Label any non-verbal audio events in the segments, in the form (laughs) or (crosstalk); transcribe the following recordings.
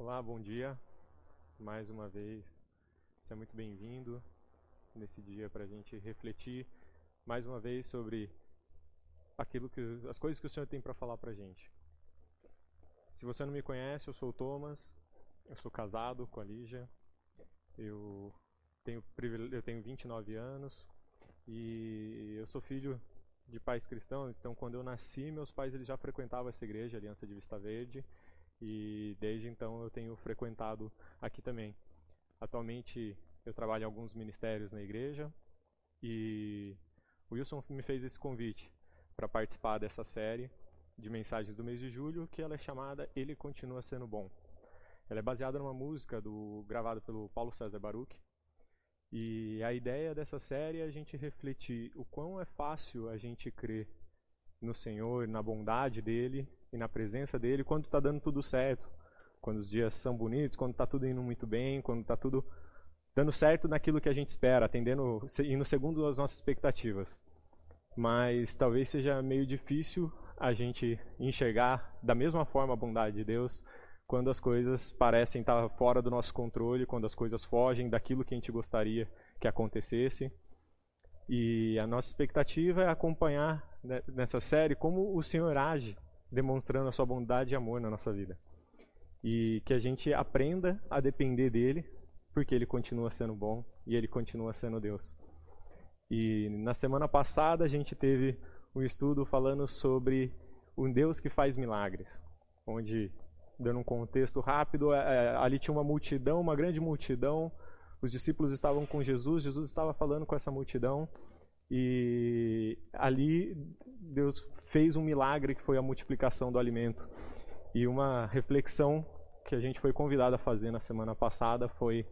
Olá, bom dia. Mais uma vez, é muito bem-vindo nesse dia para a gente refletir mais uma vez sobre aquilo que as coisas que o Senhor tem para falar para a gente. Se você não me conhece, eu sou o Thomas. Eu sou casado com a Lígia. Eu tenho eu tenho 29 anos e eu sou filho de pais cristãos. Então, quando eu nasci, meus pais eles já frequentavam essa igreja, Aliança de Vista Verde e desde então eu tenho frequentado aqui também. Atualmente eu trabalho em alguns ministérios na igreja e o Wilson me fez esse convite para participar dessa série de mensagens do mês de julho, que ela é chamada Ele Continua Sendo Bom. Ela é baseada numa música do gravada pelo Paulo César Baruch. E a ideia dessa série é a gente refletir o quão é fácil a gente crer no Senhor, na bondade dele e na presença dele quando está dando tudo certo, quando os dias são bonitos, quando está tudo indo muito bem, quando está tudo dando certo naquilo que a gente espera, atendendo, indo segundo as nossas expectativas. Mas talvez seja meio difícil a gente enxergar da mesma forma a bondade de Deus quando as coisas parecem estar fora do nosso controle, quando as coisas fogem daquilo que a gente gostaria que acontecesse. E a nossa expectativa é acompanhar nessa série como o Senhor age, demonstrando a sua bondade e amor na nossa vida. E que a gente aprenda a depender dele, porque ele continua sendo bom e ele continua sendo Deus. E na semana passada a gente teve um estudo falando sobre um Deus que faz milagres, onde, dando um contexto rápido, é, é ali tinha uma multidão, uma grande multidão, os discípulos estavam com Jesus, Jesus estava falando com essa multidão e ali Deus fez um milagre que foi a multiplicação do alimento. E uma reflexão que a gente foi convidado a fazer na semana passada foi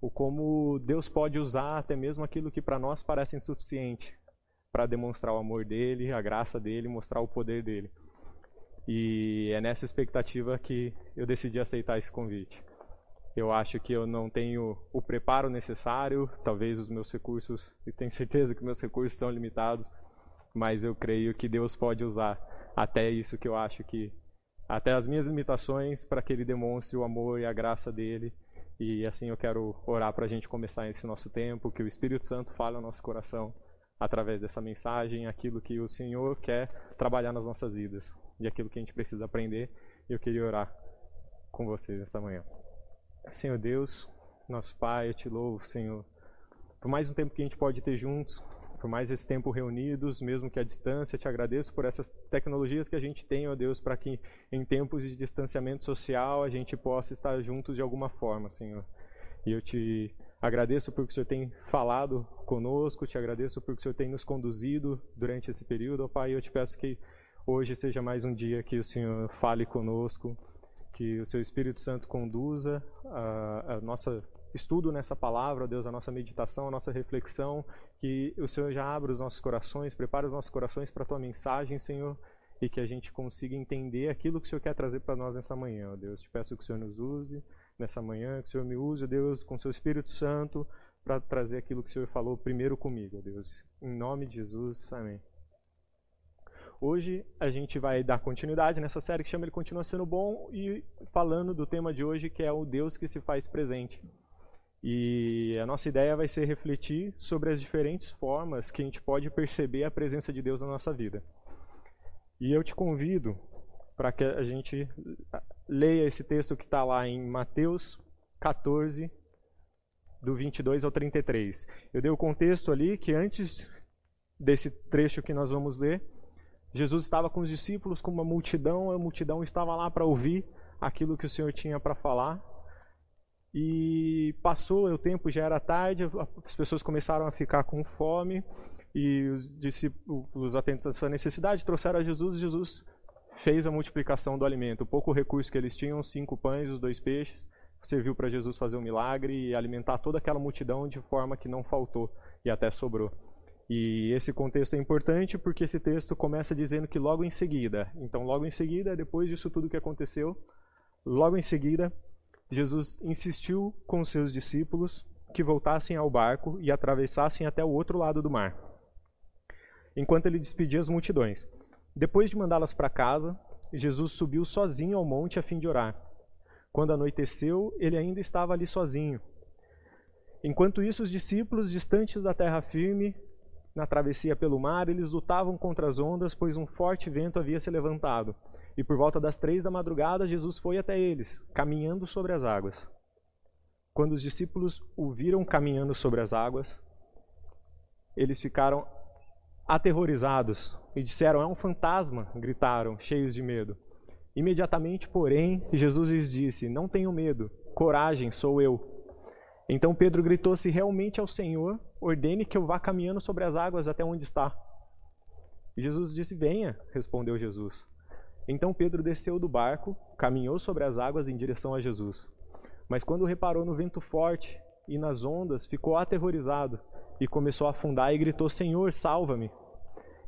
o como Deus pode usar até mesmo aquilo que para nós parece insuficiente para demonstrar o amor dele, a graça dele, mostrar o poder dele. E é nessa expectativa que eu decidi aceitar esse convite. Eu acho que eu não tenho o preparo necessário, talvez os meus recursos, e tenho certeza que meus recursos são limitados, mas eu creio que Deus pode usar até isso que eu acho que até as minhas limitações para que ele demonstre o amor e a graça dele. E assim eu quero orar para a gente começar esse nosso tempo, que o Espírito Santo fale ao nosso coração através dessa mensagem, aquilo que o Senhor quer trabalhar nas nossas vidas e aquilo que a gente precisa aprender. E eu queria orar com vocês esta manhã. Senhor Deus, nosso Pai, eu te louvo, Senhor, por mais um tempo que a gente pode ter juntos, por mais esse tempo reunidos, mesmo que à distância, te agradeço por essas tecnologias que a gente tem, ó Deus, para que em tempos de distanciamento social a gente possa estar juntos de alguma forma, Senhor. E eu te agradeço porque o Senhor tem falado conosco, te agradeço porque o Senhor tem nos conduzido durante esse período, ó Pai, eu te peço que hoje seja mais um dia que o Senhor fale conosco que o seu Espírito Santo conduza a, a nossa estudo nessa palavra, Deus, a nossa meditação, a nossa reflexão, que o Senhor já abra os nossos corações, prepare os nossos corações para a tua mensagem, Senhor, e que a gente consiga entender aquilo que o Senhor quer trazer para nós nessa manhã, Deus. Te peço que o Senhor nos use nessa manhã, que o Senhor me use, Deus, com o seu Espírito Santo, para trazer aquilo que o Senhor falou primeiro comigo, Deus. Em nome de Jesus, amém. Hoje a gente vai dar continuidade nessa série que chama Ele Continua Sendo Bom e falando do tema de hoje que é o Deus que se faz presente. E a nossa ideia vai ser refletir sobre as diferentes formas que a gente pode perceber a presença de Deus na nossa vida. E eu te convido para que a gente leia esse texto que está lá em Mateus 14, do 22 ao 33. Eu dei o contexto ali que antes desse trecho que nós vamos ler, Jesus estava com os discípulos, com uma multidão, a multidão estava lá para ouvir aquilo que o Senhor tinha para falar. E passou o tempo, já era tarde, as pessoas começaram a ficar com fome e os discípulos atentos a essa necessidade trouxeram a Jesus. Jesus fez a multiplicação do alimento. O pouco recurso que eles tinham, cinco pães, os dois peixes, serviu para Jesus fazer um milagre e alimentar toda aquela multidão de forma que não faltou e até sobrou. E esse contexto é importante porque esse texto começa dizendo que logo em seguida, então logo em seguida, depois disso tudo que aconteceu, logo em seguida, Jesus insistiu com seus discípulos que voltassem ao barco e atravessassem até o outro lado do mar, enquanto ele despedia as multidões. Depois de mandá-las para casa, Jesus subiu sozinho ao monte a fim de orar. Quando anoiteceu, ele ainda estava ali sozinho. Enquanto isso, os discípulos, distantes da terra firme, na travessia pelo mar, eles lutavam contra as ondas, pois um forte vento havia se levantado. E por volta das três da madrugada, Jesus foi até eles, caminhando sobre as águas. Quando os discípulos o viram caminhando sobre as águas, eles ficaram aterrorizados e disseram: É um fantasma! gritaram, cheios de medo. Imediatamente, porém, Jesus lhes disse: Não tenham medo, coragem, sou eu. Então Pedro gritou: Se realmente é o Senhor, ordene que eu vá caminhando sobre as águas até onde está. E Jesus disse: Venha, respondeu Jesus. Então Pedro desceu do barco, caminhou sobre as águas em direção a Jesus. Mas quando reparou no vento forte e nas ondas, ficou aterrorizado e começou a afundar e gritou: Senhor, salva-me.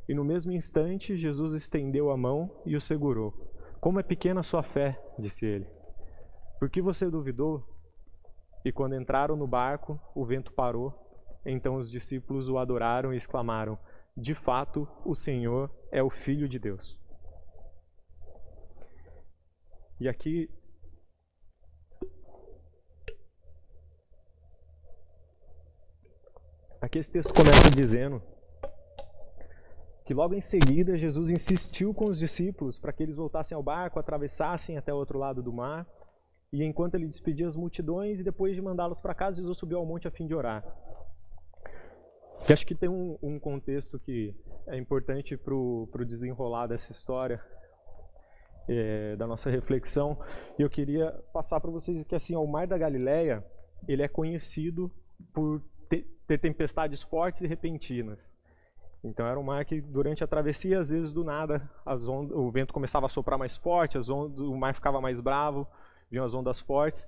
E no mesmo instante, Jesus estendeu a mão e o segurou. Como é pequena sua fé, disse ele. Por que você duvidou? E quando entraram no barco, o vento parou. Então os discípulos o adoraram e exclamaram: De fato, o Senhor é o Filho de Deus. E aqui. Aqui esse texto começa dizendo que logo em seguida Jesus insistiu com os discípulos para que eles voltassem ao barco, atravessassem até o outro lado do mar. E enquanto ele despedia as multidões, e depois de mandá-los para casa, Jesus subiu ao monte a fim de orar. E acho que tem um, um contexto que é importante para o desenrolar dessa história, é, da nossa reflexão. E eu queria passar para vocês que assim, o Mar da Galileia ele é conhecido por ter, ter tempestades fortes e repentinas. Então era um mar que durante a travessia, às vezes do nada, ondas, o vento começava a soprar mais forte, ondas, o mar ficava mais bravo, vinham as ondas fortes.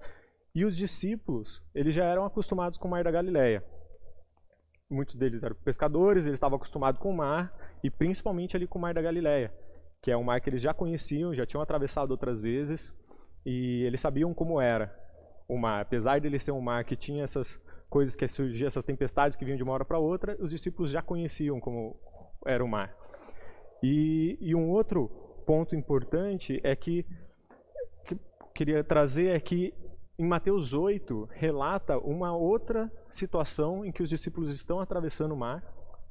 E os discípulos, eles já eram acostumados com o mar da Galileia. Muitos deles eram pescadores, eles estavam acostumados com o mar, e principalmente ali com o mar da Galileia, que é um mar que eles já conheciam, já tinham atravessado outras vezes, e eles sabiam como era o mar. Apesar de ele ser um mar que tinha essas coisas que surgiam, essas tempestades que vinham de uma hora para outra, os discípulos já conheciam como era o mar. E, e um outro ponto importante é que, que queria trazer é que em Mateus 8 relata uma outra situação em que os discípulos estão atravessando o mar,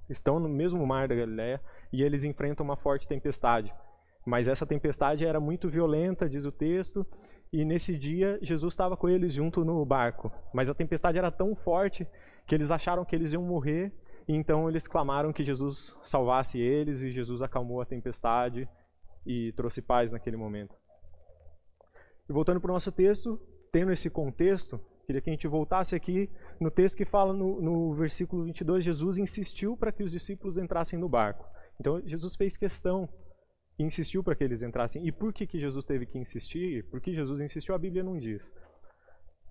estão no mesmo mar da Galiléia e eles enfrentam uma forte tempestade. Mas essa tempestade era muito violenta, diz o texto, e nesse dia Jesus estava com eles junto no barco. Mas a tempestade era tão forte que eles acharam que eles iam morrer, e então eles clamaram que Jesus salvasse eles, e Jesus acalmou a tempestade e trouxe paz naquele momento. E voltando para o nosso texto, tendo esse contexto, queria que a gente voltasse aqui no texto que fala no, no versículo 22, Jesus insistiu para que os discípulos entrassem no barco. Então Jesus fez questão e insistiu para que eles entrassem. E por que, que Jesus teve que insistir? Porque Jesus insistiu, a Bíblia não diz.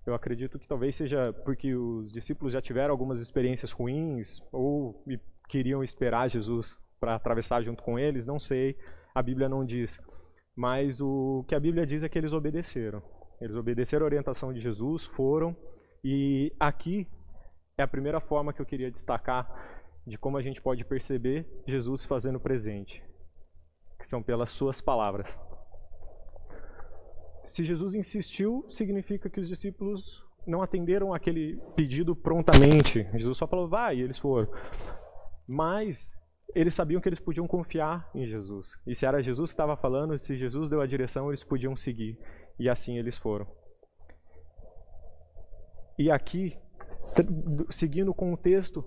Eu acredito que talvez seja porque os discípulos já tiveram algumas experiências ruins ou queriam esperar Jesus para atravessar junto com eles, não sei, a Bíblia não diz. Mas o que a Bíblia diz é que eles obedeceram. Eles obedeceram a orientação de Jesus, foram, e aqui é a primeira forma que eu queria destacar de como a gente pode perceber Jesus fazendo presente que são pelas suas palavras. Se Jesus insistiu, significa que os discípulos não atenderam aquele pedido prontamente. Jesus só falou, vai, e eles foram. Mas eles sabiam que eles podiam confiar em Jesus. E se era Jesus que estava falando, se Jesus deu a direção, eles podiam seguir. E assim eles foram. E aqui, seguindo com o texto,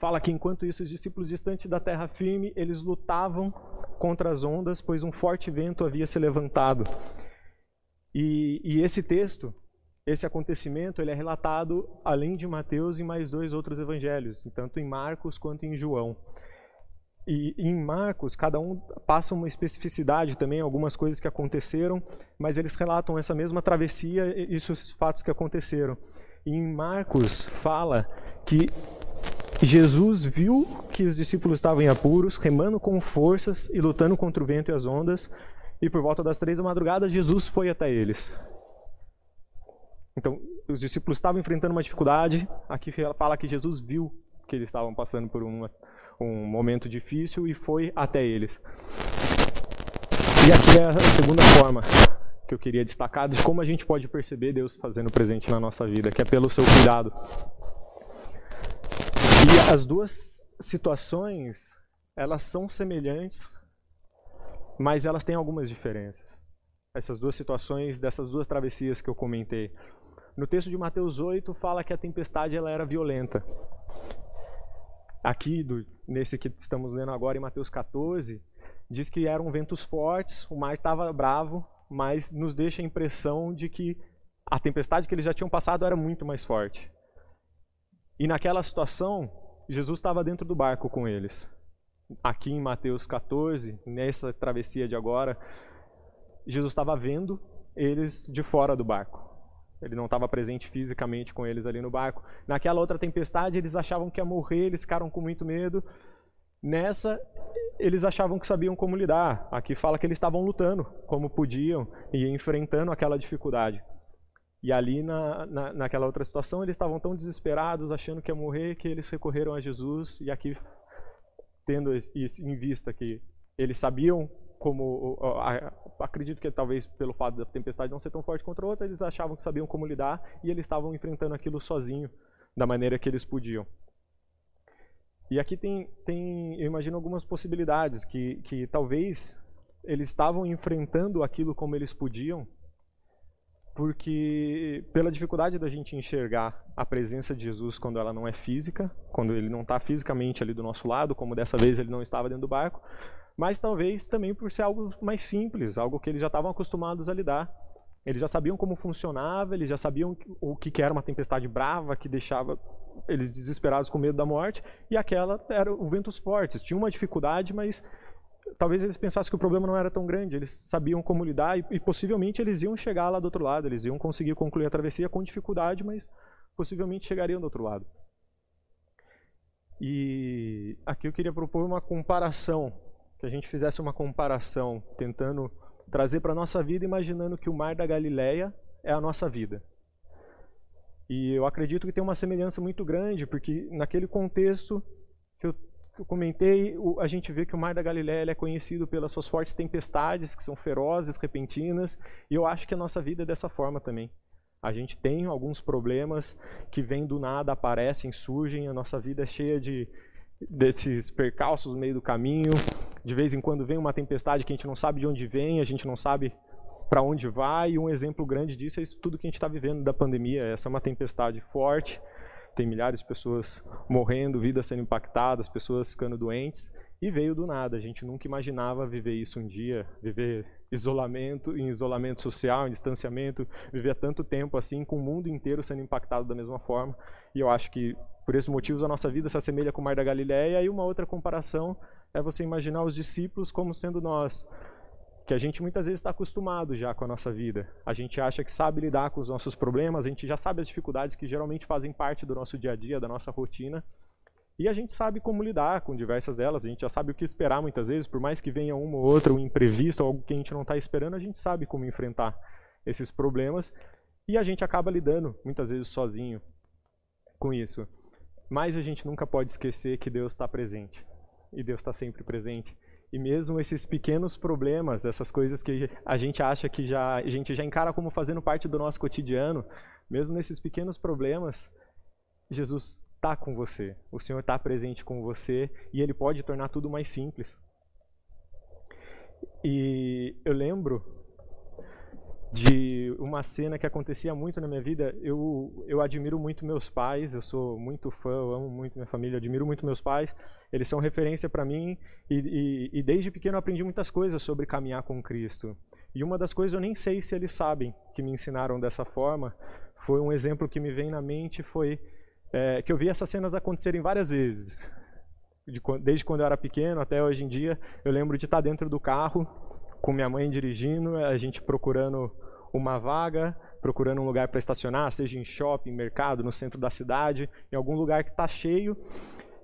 fala que enquanto isso os discípulos distantes da terra firme, eles lutavam contra as ondas, pois um forte vento havia se levantado. E, e esse texto, esse acontecimento, ele é relatado além de Mateus em mais dois outros evangelhos, tanto em Marcos quanto em João. E em Marcos, cada um passa uma especificidade também, algumas coisas que aconteceram, mas eles relatam essa mesma travessia e esses fatos que aconteceram. E em Marcos fala que Jesus viu que os discípulos estavam em apuros, remando com forças e lutando contra o vento e as ondas, e por volta das três da madrugada, Jesus foi até eles. Então, os discípulos estavam enfrentando uma dificuldade, aqui fala que Jesus viu que eles estavam passando por uma, um momento difícil e foi até eles. E aqui é a segunda forma que eu queria destacar de como a gente pode perceber Deus fazendo presente na nossa vida, que é pelo seu cuidado. E as duas situações, elas são semelhantes, mas elas têm algumas diferenças. Essas duas situações, dessas duas travessias que eu comentei. No texto de Mateus 8 fala que a tempestade ela era violenta. Aqui, do, nesse que estamos lendo agora em Mateus 14, diz que eram ventos fortes, o mar estava bravo, mas nos deixa a impressão de que a tempestade que eles já tinham passado era muito mais forte. E naquela situação, Jesus estava dentro do barco com eles. Aqui em Mateus 14, nessa travessia de agora, Jesus estava vendo eles de fora do barco. Ele não estava presente fisicamente com eles ali no barco. Naquela outra tempestade, eles achavam que ia morrer, eles ficaram com muito medo. Nessa, eles achavam que sabiam como lidar. Aqui fala que eles estavam lutando como podiam e enfrentando aquela dificuldade. E ali, na, na, naquela outra situação, eles estavam tão desesperados, achando que ia morrer, que eles recorreram a Jesus. E aqui, tendo isso em vista que eles sabiam como. Acredito que talvez pelo fato da tempestade não ser tão forte contra outra, eles achavam que sabiam como lidar e eles estavam enfrentando aquilo sozinho, da maneira que eles podiam. E aqui tem, tem eu imagino algumas possibilidades que, que talvez eles estavam enfrentando aquilo como eles podiam, porque pela dificuldade da gente enxergar a presença de Jesus quando ela não é física, quando ele não está fisicamente ali do nosso lado, como dessa vez ele não estava dentro do barco, mas talvez também por ser algo mais simples, algo que eles já estavam acostumados a lidar. Eles já sabiam como funcionava, eles já sabiam o que era uma tempestade brava que deixava eles desesperados com medo da morte, e aquela era o ventos fortes. Tinha uma dificuldade, mas talvez eles pensassem que o problema não era tão grande. Eles sabiam como lidar e, e possivelmente eles iam chegar lá do outro lado. Eles iam conseguir concluir a travessia com dificuldade, mas possivelmente chegariam do outro lado. E aqui eu queria propor uma comparação, que a gente fizesse uma comparação, tentando trazer para a nossa vida, imaginando que o mar da Galileia é a nossa vida. E eu acredito que tem uma semelhança muito grande, porque naquele contexto que eu, que eu comentei, a gente vê que o Mar da Galileia é conhecido pelas suas fortes tempestades, que são ferozes, repentinas, e eu acho que a nossa vida é dessa forma também. A gente tem alguns problemas que vêm do nada, aparecem, surgem, a nossa vida é cheia de desses percalços no meio do caminho. De vez em quando vem uma tempestade que a gente não sabe de onde vem, a gente não sabe para onde vai, e um exemplo grande disso é isso tudo que a gente está vivendo da pandemia. Essa é uma tempestade forte, tem milhares de pessoas morrendo, vidas sendo impactadas, pessoas ficando doentes, e veio do nada. A gente nunca imaginava viver isso um dia, viver isolamento, em isolamento social, em distanciamento, viver tanto tempo assim, com o mundo inteiro sendo impactado da mesma forma. E eu acho que, por esses motivos, a nossa vida se assemelha com o Mar da Galileia, e uma outra comparação é você imaginar os discípulos como sendo nós que a gente muitas vezes está acostumado já com a nossa vida. A gente acha que sabe lidar com os nossos problemas, a gente já sabe as dificuldades que geralmente fazem parte do nosso dia a dia, da nossa rotina. E a gente sabe como lidar com diversas delas, a gente já sabe o que esperar muitas vezes, por mais que venha uma ou outra, um imprevisto, algo que a gente não está esperando, a gente sabe como enfrentar esses problemas e a gente acaba lidando muitas vezes sozinho com isso. Mas a gente nunca pode esquecer que Deus está presente e Deus está sempre presente. E mesmo esses pequenos problemas, essas coisas que a gente acha que já a gente já encara como fazendo parte do nosso cotidiano, mesmo nesses pequenos problemas, Jesus está com você. O Senhor está presente com você e Ele pode tornar tudo mais simples. E eu lembro de uma cena que acontecia muito na minha vida. Eu, eu admiro muito meus pais, eu sou muito fã, eu amo muito minha família, admiro muito meus pais. Eles são referência para mim e, e, e, desde pequeno aprendi muitas coisas sobre caminhar com Cristo. E uma das coisas eu nem sei se eles sabem que me ensinaram dessa forma. Foi um exemplo que me vem na mente foi é, que eu vi essas cenas acontecerem várias vezes. De, desde quando eu era pequeno até hoje em dia, eu lembro de estar dentro do carro com minha mãe dirigindo, a gente procurando uma vaga, procurando um lugar para estacionar, seja em shopping, mercado, no centro da cidade, em algum lugar que está cheio.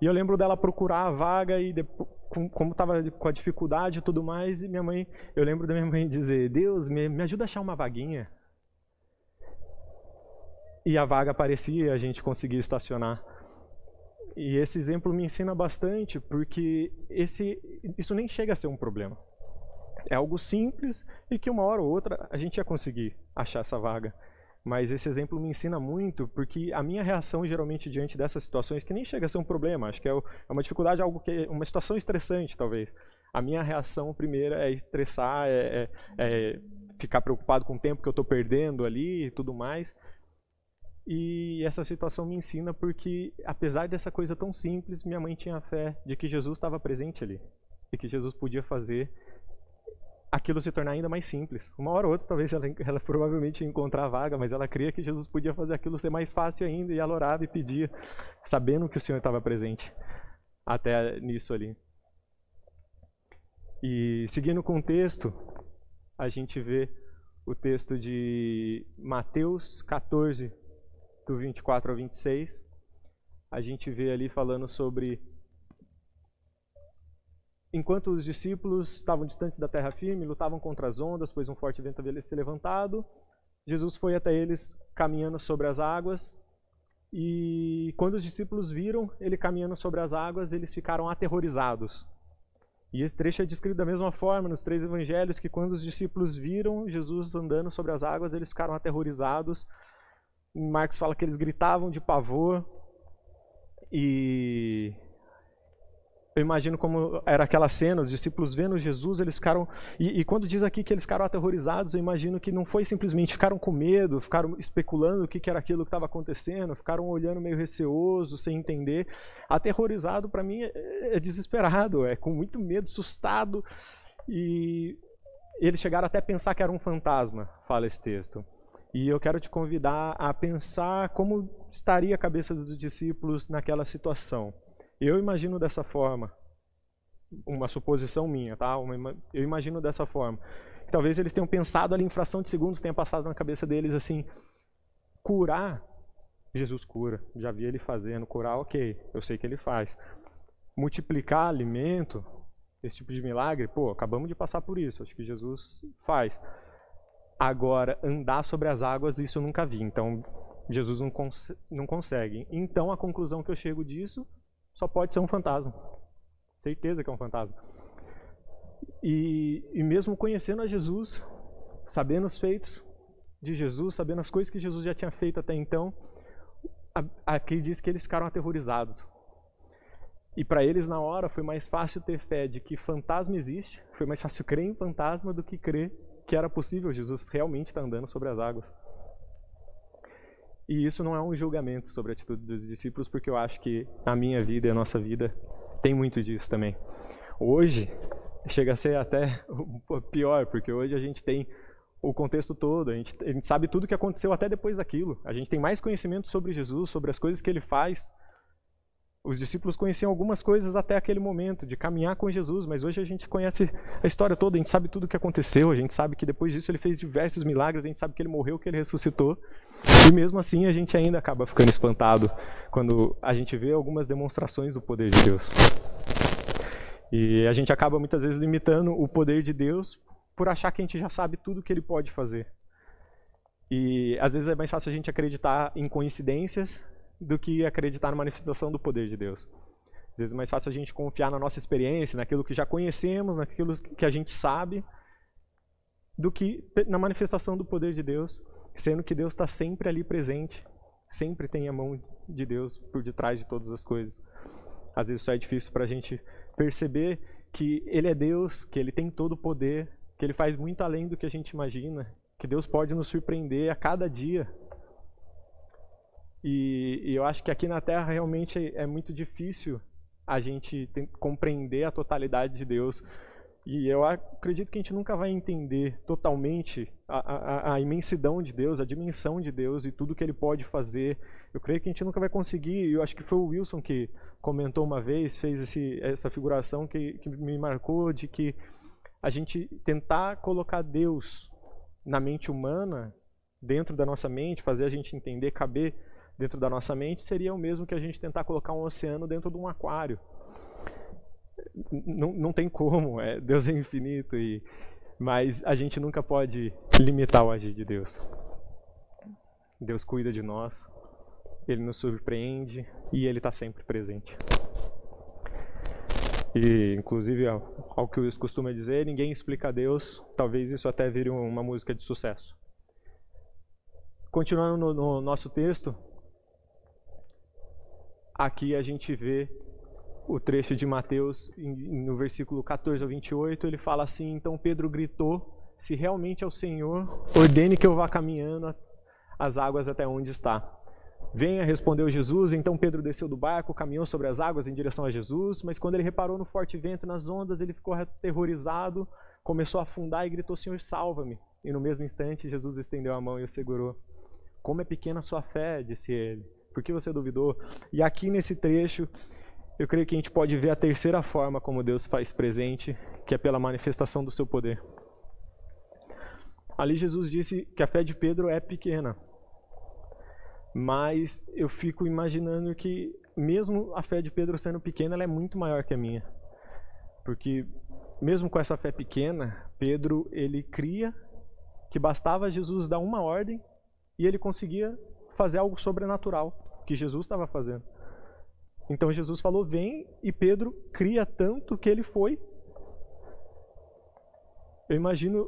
E eu lembro dela procurar a vaga e depois, como estava com a dificuldade e tudo mais, e minha mãe, eu lembro da minha mãe dizer: Deus, me, me ajuda a achar uma vaguinha. E a vaga aparecia e a gente conseguia estacionar. E esse exemplo me ensina bastante, porque esse, isso nem chega a ser um problema é algo simples e que uma hora ou outra a gente ia conseguir achar essa vaga. Mas esse exemplo me ensina muito, porque a minha reação geralmente diante dessas situações, que nem chega a ser um problema, acho que é, é uma dificuldade, algo que uma situação estressante talvez. A minha reação primeira é estressar, é, é, é ficar preocupado com o tempo que eu estou perdendo ali e tudo mais. E essa situação me ensina porque, apesar dessa coisa tão simples, minha mãe tinha fé de que Jesus estava presente ali e que Jesus podia fazer aquilo se tornar ainda mais simples. Uma hora ou outra, talvez ela, ela provavelmente ia encontrar a vaga, mas ela cria que Jesus podia fazer aquilo ser mais fácil ainda, e ela orava e pedia, sabendo que o Senhor estava presente até nisso ali. E seguindo com o texto, a gente vê o texto de Mateus 14, do 24 ao 26. A gente vê ali falando sobre Enquanto os discípulos estavam distantes da terra firme, lutavam contra as ondas, pois um forte vento havia se levantado, Jesus foi até eles caminhando sobre as águas. E quando os discípulos viram ele caminhando sobre as águas, eles ficaram aterrorizados. E esse trecho é descrito da mesma forma nos três evangelhos, que quando os discípulos viram Jesus andando sobre as águas, eles ficaram aterrorizados. Marcos fala que eles gritavam de pavor. E eu imagino como era aquela cena, os discípulos vendo Jesus, eles ficaram. E, e, quando diz aqui que eles ficaram aterrorizados, eu imagino que não foi simplesmente ficaram com medo, ficaram especulando o que, que era aquilo que estava acontecendo, ficaram olhando meio receoso, sem entender. Aterrorizado, para mim, é, é desesperado, é com muito medo, assustado. E eles chegaram até a pensar que era um fantasma, fala esse texto. E eu quero te convidar a pensar como estaria a cabeça dos discípulos naquela situação. Eu imagino dessa forma, uma suposição minha, tá? Eu imagino dessa forma. Talvez eles tenham pensado ali em fração de segundos, tenha passado na cabeça deles assim, curar, Jesus cura, já vi ele fazendo, curar, ok, eu sei que ele faz. Multiplicar alimento, esse tipo de milagre, pô, acabamos de passar por isso, acho que Jesus faz. Agora, andar sobre as águas, isso eu nunca vi, então Jesus não, cons não consegue. Então a conclusão que eu chego disso só pode ser um fantasma. Certeza que é um fantasma. E, e mesmo conhecendo a Jesus, sabendo os feitos de Jesus, sabendo as coisas que Jesus já tinha feito até então, aqui diz que eles ficaram aterrorizados. E para eles, na hora, foi mais fácil ter fé de que fantasma existe, foi mais fácil crer em fantasma do que crer que era possível Jesus realmente estar tá andando sobre as águas. E isso não é um julgamento sobre a atitude dos discípulos, porque eu acho que a minha vida e a nossa vida tem muito disso também. Hoje, chega a ser até pior, porque hoje a gente tem o contexto todo, a gente, a gente sabe tudo o que aconteceu até depois daquilo. A gente tem mais conhecimento sobre Jesus, sobre as coisas que ele faz. Os discípulos conheciam algumas coisas até aquele momento, de caminhar com Jesus, mas hoje a gente conhece a história toda, a gente sabe tudo o que aconteceu, a gente sabe que depois disso ele fez diversos milagres, a gente sabe que ele morreu, que ele ressuscitou. E mesmo assim a gente ainda acaba ficando espantado quando a gente vê algumas demonstrações do poder de Deus. E a gente acaba muitas vezes limitando o poder de Deus por achar que a gente já sabe tudo que ele pode fazer. E às vezes é mais fácil a gente acreditar em coincidências do que acreditar na manifestação do poder de Deus. Às vezes é mais fácil a gente confiar na nossa experiência, naquilo que já conhecemos, naquilo que a gente sabe, do que na manifestação do poder de Deus sendo que Deus está sempre ali presente, sempre tem a mão de Deus por detrás de todas as coisas. Às vezes só é difícil para a gente perceber que Ele é Deus, que Ele tem todo o poder, que Ele faz muito além do que a gente imagina, que Deus pode nos surpreender a cada dia. E, e eu acho que aqui na Terra realmente é muito difícil a gente compreender a totalidade de Deus, e eu acredito que a gente nunca vai entender totalmente a, a, a, imensidão de Deus, a dimensão de Deus e tudo que Ele pode fazer. Eu creio que a gente nunca vai conseguir. Eu acho que foi o Wilson que comentou uma vez, fez esse, essa figuração que, que me marcou de que a gente tentar colocar Deus na mente humana, dentro da nossa mente, fazer a gente entender, caber dentro da nossa mente, seria o mesmo que a gente tentar colocar um oceano dentro de um aquário não, não tem como, é, Deus é infinito, e, mas a gente nunca pode limitar o agir de Deus. Deus cuida de nós, Ele nos surpreende e Ele está sempre presente. E, inclusive, ao que eu costumo dizer, ninguém explica a Deus. Talvez isso até vire uma música de sucesso. Continuando no, no nosso texto, aqui a gente vê o trecho de Mateus, no versículo 14 ao 28, ele fala assim: Então Pedro gritou: Se realmente é o Senhor, ordene que eu vá caminhando as águas até onde está. Venha, respondeu Jesus. Então Pedro desceu do barco, caminhou sobre as águas em direção a Jesus, mas quando ele reparou no forte vento e nas ondas, ele ficou aterrorizado, começou a afundar e gritou: Senhor, salva-me. E no mesmo instante, Jesus estendeu a mão e o segurou. Como é pequena a sua fé, disse ele. Por que você duvidou? E aqui nesse trecho, eu creio que a gente pode ver a terceira forma como Deus faz presente, que é pela manifestação do seu poder. Ali Jesus disse que a fé de Pedro é pequena. Mas eu fico imaginando que, mesmo a fé de Pedro sendo pequena, ela é muito maior que a minha. Porque, mesmo com essa fé pequena, Pedro ele cria que bastava Jesus dar uma ordem e ele conseguia fazer algo sobrenatural que Jesus estava fazendo. Então Jesus falou: vem, e Pedro cria tanto que ele foi. Eu imagino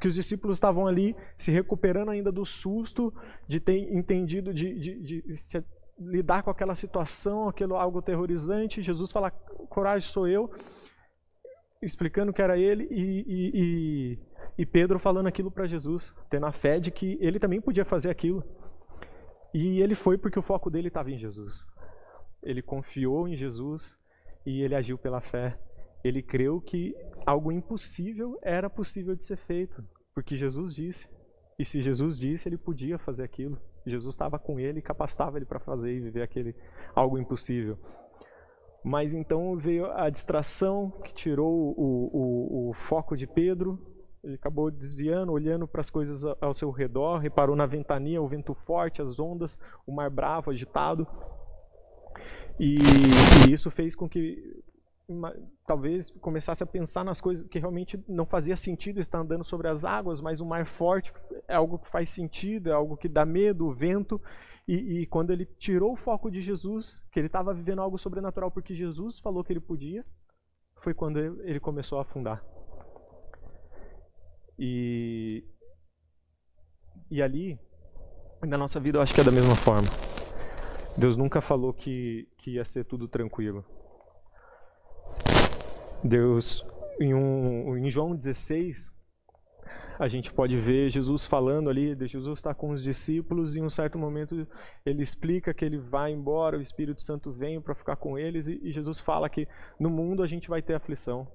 que os discípulos estavam ali se recuperando ainda do susto de ter entendido, de, de, de se, lidar com aquela situação, aquilo algo aterrorizante. Jesus fala: coragem, sou eu, explicando que era ele, e, e, e, e Pedro falando aquilo para Jesus, tendo a fé de que ele também podia fazer aquilo. E ele foi porque o foco dele estava em Jesus. Ele confiou em Jesus e ele agiu pela fé. Ele creu que algo impossível era possível de ser feito. Porque Jesus disse. E se Jesus disse, ele podia fazer aquilo. Jesus estava com ele e capacitava ele para fazer e viver aquele algo impossível. Mas então veio a distração que tirou o, o, o foco de Pedro. Ele acabou desviando, olhando para as coisas ao seu redor, reparou na ventania, o vento forte, as ondas, o mar bravo, agitado. E, e isso fez com que talvez começasse a pensar nas coisas que realmente não fazia sentido estar andando sobre as águas, mas o mar forte é algo que faz sentido, é algo que dá medo, o vento. E, e quando ele tirou o foco de Jesus, que ele estava vivendo algo sobrenatural porque Jesus falou que ele podia, foi quando ele começou a afundar. E, e ali, na nossa vida, eu acho que é da mesma forma. Deus nunca falou que, que ia ser tudo tranquilo. Deus, em, um, em João 16, a gente pode ver Jesus falando ali, Jesus está com os discípulos e em um certo momento ele explica que ele vai embora, o Espírito Santo vem para ficar com eles e, e Jesus fala que no mundo a gente vai ter aflição.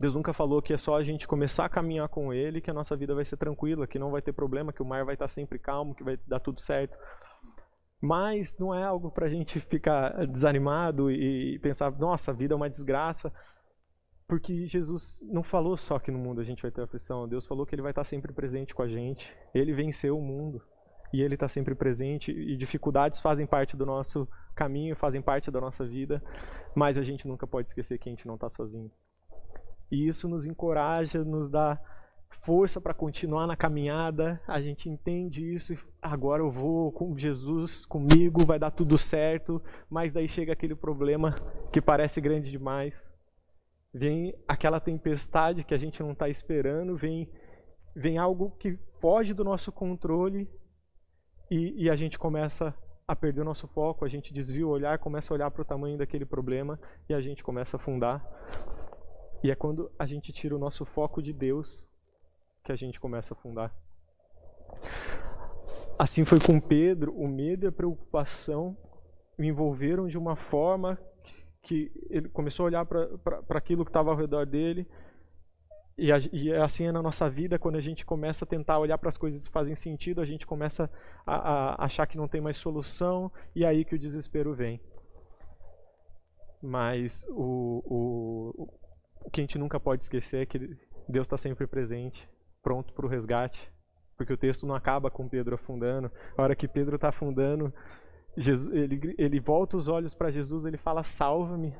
Deus nunca falou que é só a gente começar a caminhar com Ele que a nossa vida vai ser tranquila, que não vai ter problema, que o mar vai estar sempre calmo, que vai dar tudo certo. Mas não é algo para a gente (laughs) ficar desanimado e pensar, nossa, a vida é uma desgraça. Porque Jesus não falou só que no mundo a gente vai ter aflição, Deus falou que Ele vai estar sempre presente com a gente. Ele venceu o mundo e Ele está sempre presente. E dificuldades fazem parte do nosso caminho, fazem parte da nossa vida, mas a gente nunca pode esquecer que a gente não está sozinho. E isso nos encoraja, nos dá força para continuar na caminhada. A gente entende isso. Agora eu vou com Jesus comigo, vai dar tudo certo. Mas daí chega aquele problema que parece grande demais vem aquela tempestade que a gente não está esperando, vem, vem algo que foge do nosso controle e, e, a gente começa a perder o nosso foco, a gente desvia o olhar, começa a olhar para o tamanho daquele problema e a gente começa a afundar. E é quando a gente tira o nosso foco de Deus que a gente começa a afundar. Assim foi com Pedro, o medo e a preocupação me envolveram de uma forma que ele começou a olhar para aquilo que estava ao redor dele. E, a, e é assim é na nossa vida, quando a gente começa a tentar olhar para as coisas que fazem sentido, a gente começa a, a achar que não tem mais solução, e é aí que o desespero vem. Mas o, o, o que a gente nunca pode esquecer é que Deus está sempre presente, pronto para o resgate, porque o texto não acaba com Pedro afundando. A hora que Pedro está afundando, Jesus, ele, ele volta os olhos para Jesus, ele fala: Salva-me.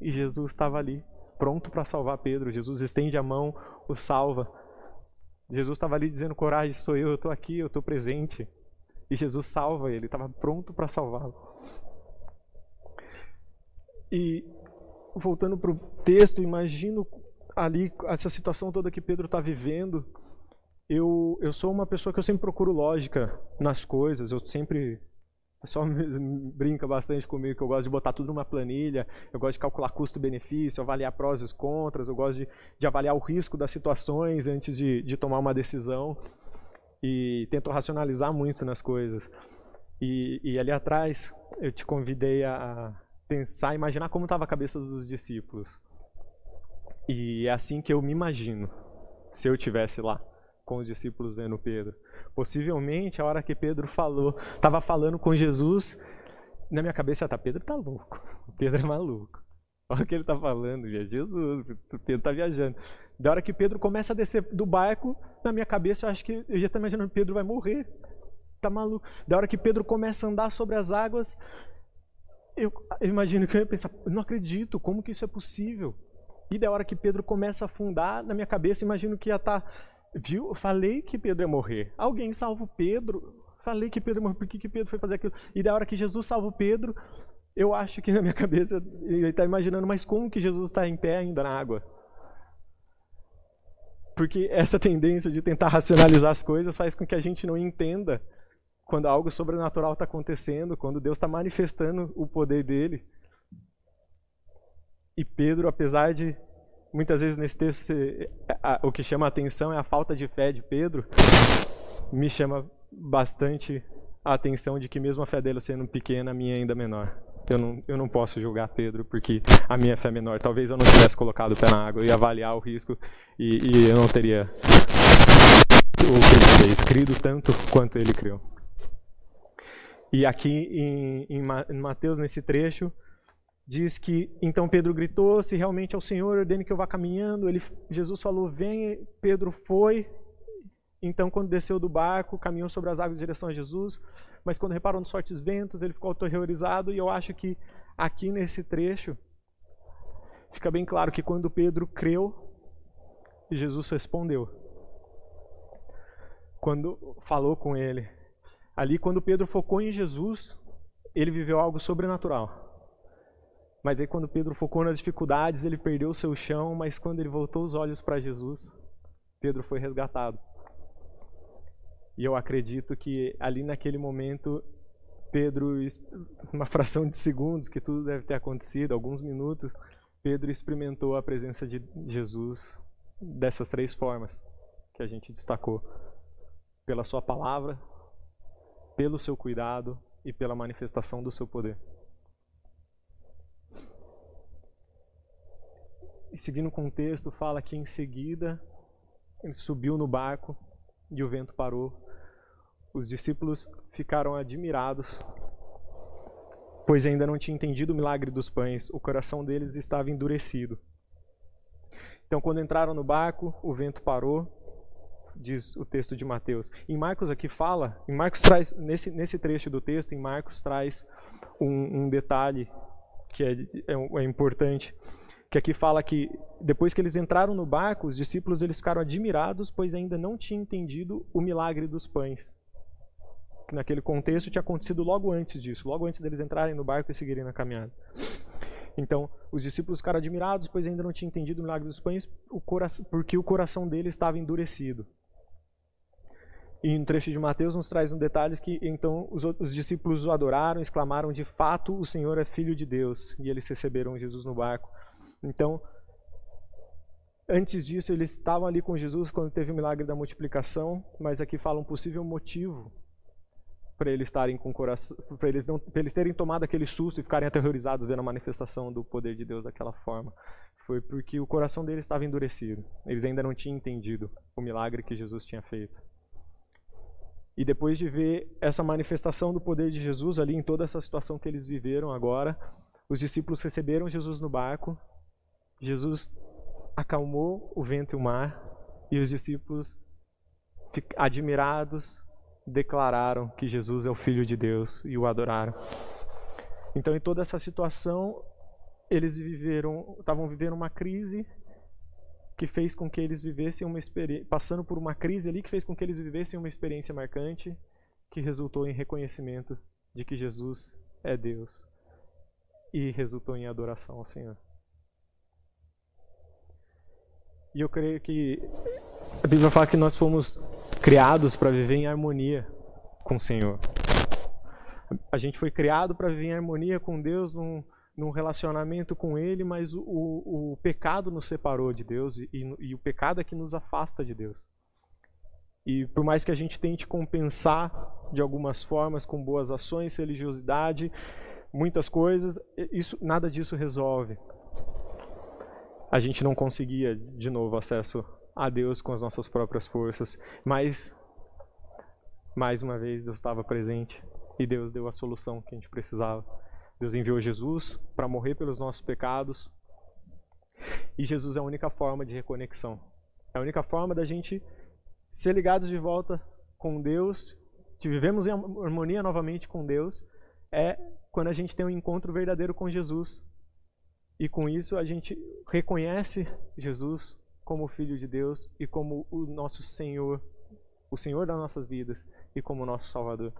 E Jesus estava ali, pronto para salvar Pedro. Jesus estende a mão, o salva. Jesus estava ali dizendo: Coragem, sou eu, eu estou aqui, eu estou presente. E Jesus salva ele, estava pronto para salvá-lo. E voltando para o texto, imagino ali essa situação toda que Pedro está vivendo. Eu, eu sou uma pessoa que eu sempre procuro lógica nas coisas, eu sempre o pessoal brinca bastante comigo que eu gosto de botar tudo numa planilha, eu gosto de calcular custo-benefício, avaliar prós e contras, eu gosto de, de avaliar o risco das situações antes de, de tomar uma decisão e tento racionalizar muito nas coisas. E, e ali atrás eu te convidei a pensar, imaginar como estava a cabeça dos discípulos. E é assim que eu me imagino se eu tivesse lá com os discípulos vendo Pedro. Possivelmente, a hora que Pedro falou, estava falando com Jesus, na minha cabeça tá Pedro tá louco. (laughs) Pedro é maluco. Olha o que ele está falando, é Jesus, Pedro está viajando. Da hora que Pedro começa a descer do barco, na minha cabeça eu acho que eu já estou imaginando Pedro vai morrer. Tá maluco. Da hora que Pedro começa a andar sobre as águas, eu, imagino que eu ia pensar, não acredito, como que isso é possível? E da hora que Pedro começa a afundar, na minha cabeça, imagino que ia estar tá Viu? Falei que Pedro ia morrer. Alguém salva Pedro. Falei que Pedro ia morrer. Por que, que Pedro foi fazer aquilo? E da hora que Jesus salva o Pedro, eu acho que na minha (laughs) cabeça ele está imaginando, mas como que Jesus está em pé ainda na água? Porque essa tendência de tentar racionalizar as coisas faz com que a gente não entenda quando algo sobrenatural está acontecendo, quando Deus está manifestando o poder dele. E Pedro, apesar de muitas vezes nesse texto o que chama a atenção é a falta de fé de Pedro. Me chama bastante a atenção de que mesmo a fé dele sendo pequena, a minha é ainda menor. Eu não, eu não posso julgar Pedro porque a minha fé é menor. Talvez eu não tivesse colocado o pé na água, ia avaliar o risco e, e eu não teria o que ele fez, crido tanto quanto ele criou. E aqui em, em Mateus, nesse trecho, diz que então Pedro gritou: Se realmente é o Senhor, ordene que eu vá caminhando. Ele, Jesus falou: Vem. Pedro foi. Então, quando desceu do barco, caminhou sobre as águas em direção a Jesus. Mas quando reparou nos fortes ventos, ele ficou aterrorizado. E eu acho que aqui nesse trecho fica bem claro que quando Pedro creu, Jesus respondeu. Quando falou com ele. Ali, quando Pedro focou em Jesus, ele viveu algo sobrenatural. Mas aí quando Pedro focou nas dificuldades, ele perdeu o seu chão, mas quando ele voltou os olhos para Jesus, Pedro foi resgatado. E eu acredito que ali naquele momento, Pedro, uma fração de segundos que tudo deve ter acontecido, alguns minutos, Pedro experimentou a presença de Jesus dessas três formas que a gente destacou: pela sua palavra, pelo seu cuidado e pela manifestação do seu poder. E seguindo o texto, fala que em seguida ele subiu no barco e o vento parou. Os discípulos ficaram admirados, pois ainda não tinham entendido o milagre dos pães, o coração deles estava endurecido. Então, quando entraram no barco, o vento parou, diz o texto de Mateus. Em Marcos aqui fala, em Marcos traz nesse, nesse trecho do texto, em Marcos traz um, um detalhe que é, é, é importante que aqui fala que depois que eles entraram no barco, os discípulos eles ficaram admirados, pois ainda não tinham entendido o milagre dos pães. Naquele contexto tinha acontecido logo antes disso, logo antes deles entrarem no barco e seguirem na caminhada. Então, os discípulos ficaram admirados, pois ainda não tinham entendido o milagre dos pães, o porque o coração deles estava endurecido. E no trecho de Mateus nos traz um detalhe que então os, os, discípulos o adoraram, exclamaram: De fato, o Senhor é filho de Deus. E eles receberam Jesus no barco. Então, antes disso, eles estavam ali com Jesus quando teve o milagre da multiplicação, mas aqui fala um possível motivo para eles estarem com coração, para eles não, para eles terem tomado aquele susto e ficarem aterrorizados vendo a manifestação do poder de Deus daquela forma. Foi porque o coração deles estava endurecido. Eles ainda não tinham entendido o milagre que Jesus tinha feito. E depois de ver essa manifestação do poder de Jesus ali em toda essa situação que eles viveram agora, os discípulos receberam Jesus no barco Jesus acalmou o vento e o mar e os discípulos, admirados, declararam que Jesus é o Filho de Deus e o adoraram. Então, em toda essa situação, eles viveram, estavam vivendo uma crise que fez com que eles vivessem uma experiência, passando por uma crise ali que fez com que eles vivessem uma experiência marcante, que resultou em reconhecimento de que Jesus é Deus e resultou em adoração ao Senhor. E eu creio que a Bíblia fala que nós fomos criados para viver em harmonia com o Senhor. A gente foi criado para viver em harmonia com Deus num num relacionamento com Ele, mas o, o, o pecado nos separou de Deus e, e, o pecado é que nos afasta de Deus. E por mais que a gente tente compensar de algumas formas, com boas ações, religiosidade, muitas coisas, isso, nada disso resolve. A gente não conseguia, de novo, acesso a Deus com as nossas próprias forças, mas mais uma vez Deus estava presente e Deus deu a solução que a gente precisava. Deus enviou Jesus para morrer pelos nossos pecados. E Jesus é a única forma de reconexão. É a única forma da gente ser ligados de volta com Deus, de vivemos em harmonia novamente com Deus, é quando a gente tem um encontro verdadeiro com Jesus. E com isso a gente reconhece Jesus como Filho de Deus e como o nosso Senhor, o Senhor das nossas vidas e como nosso Salvador.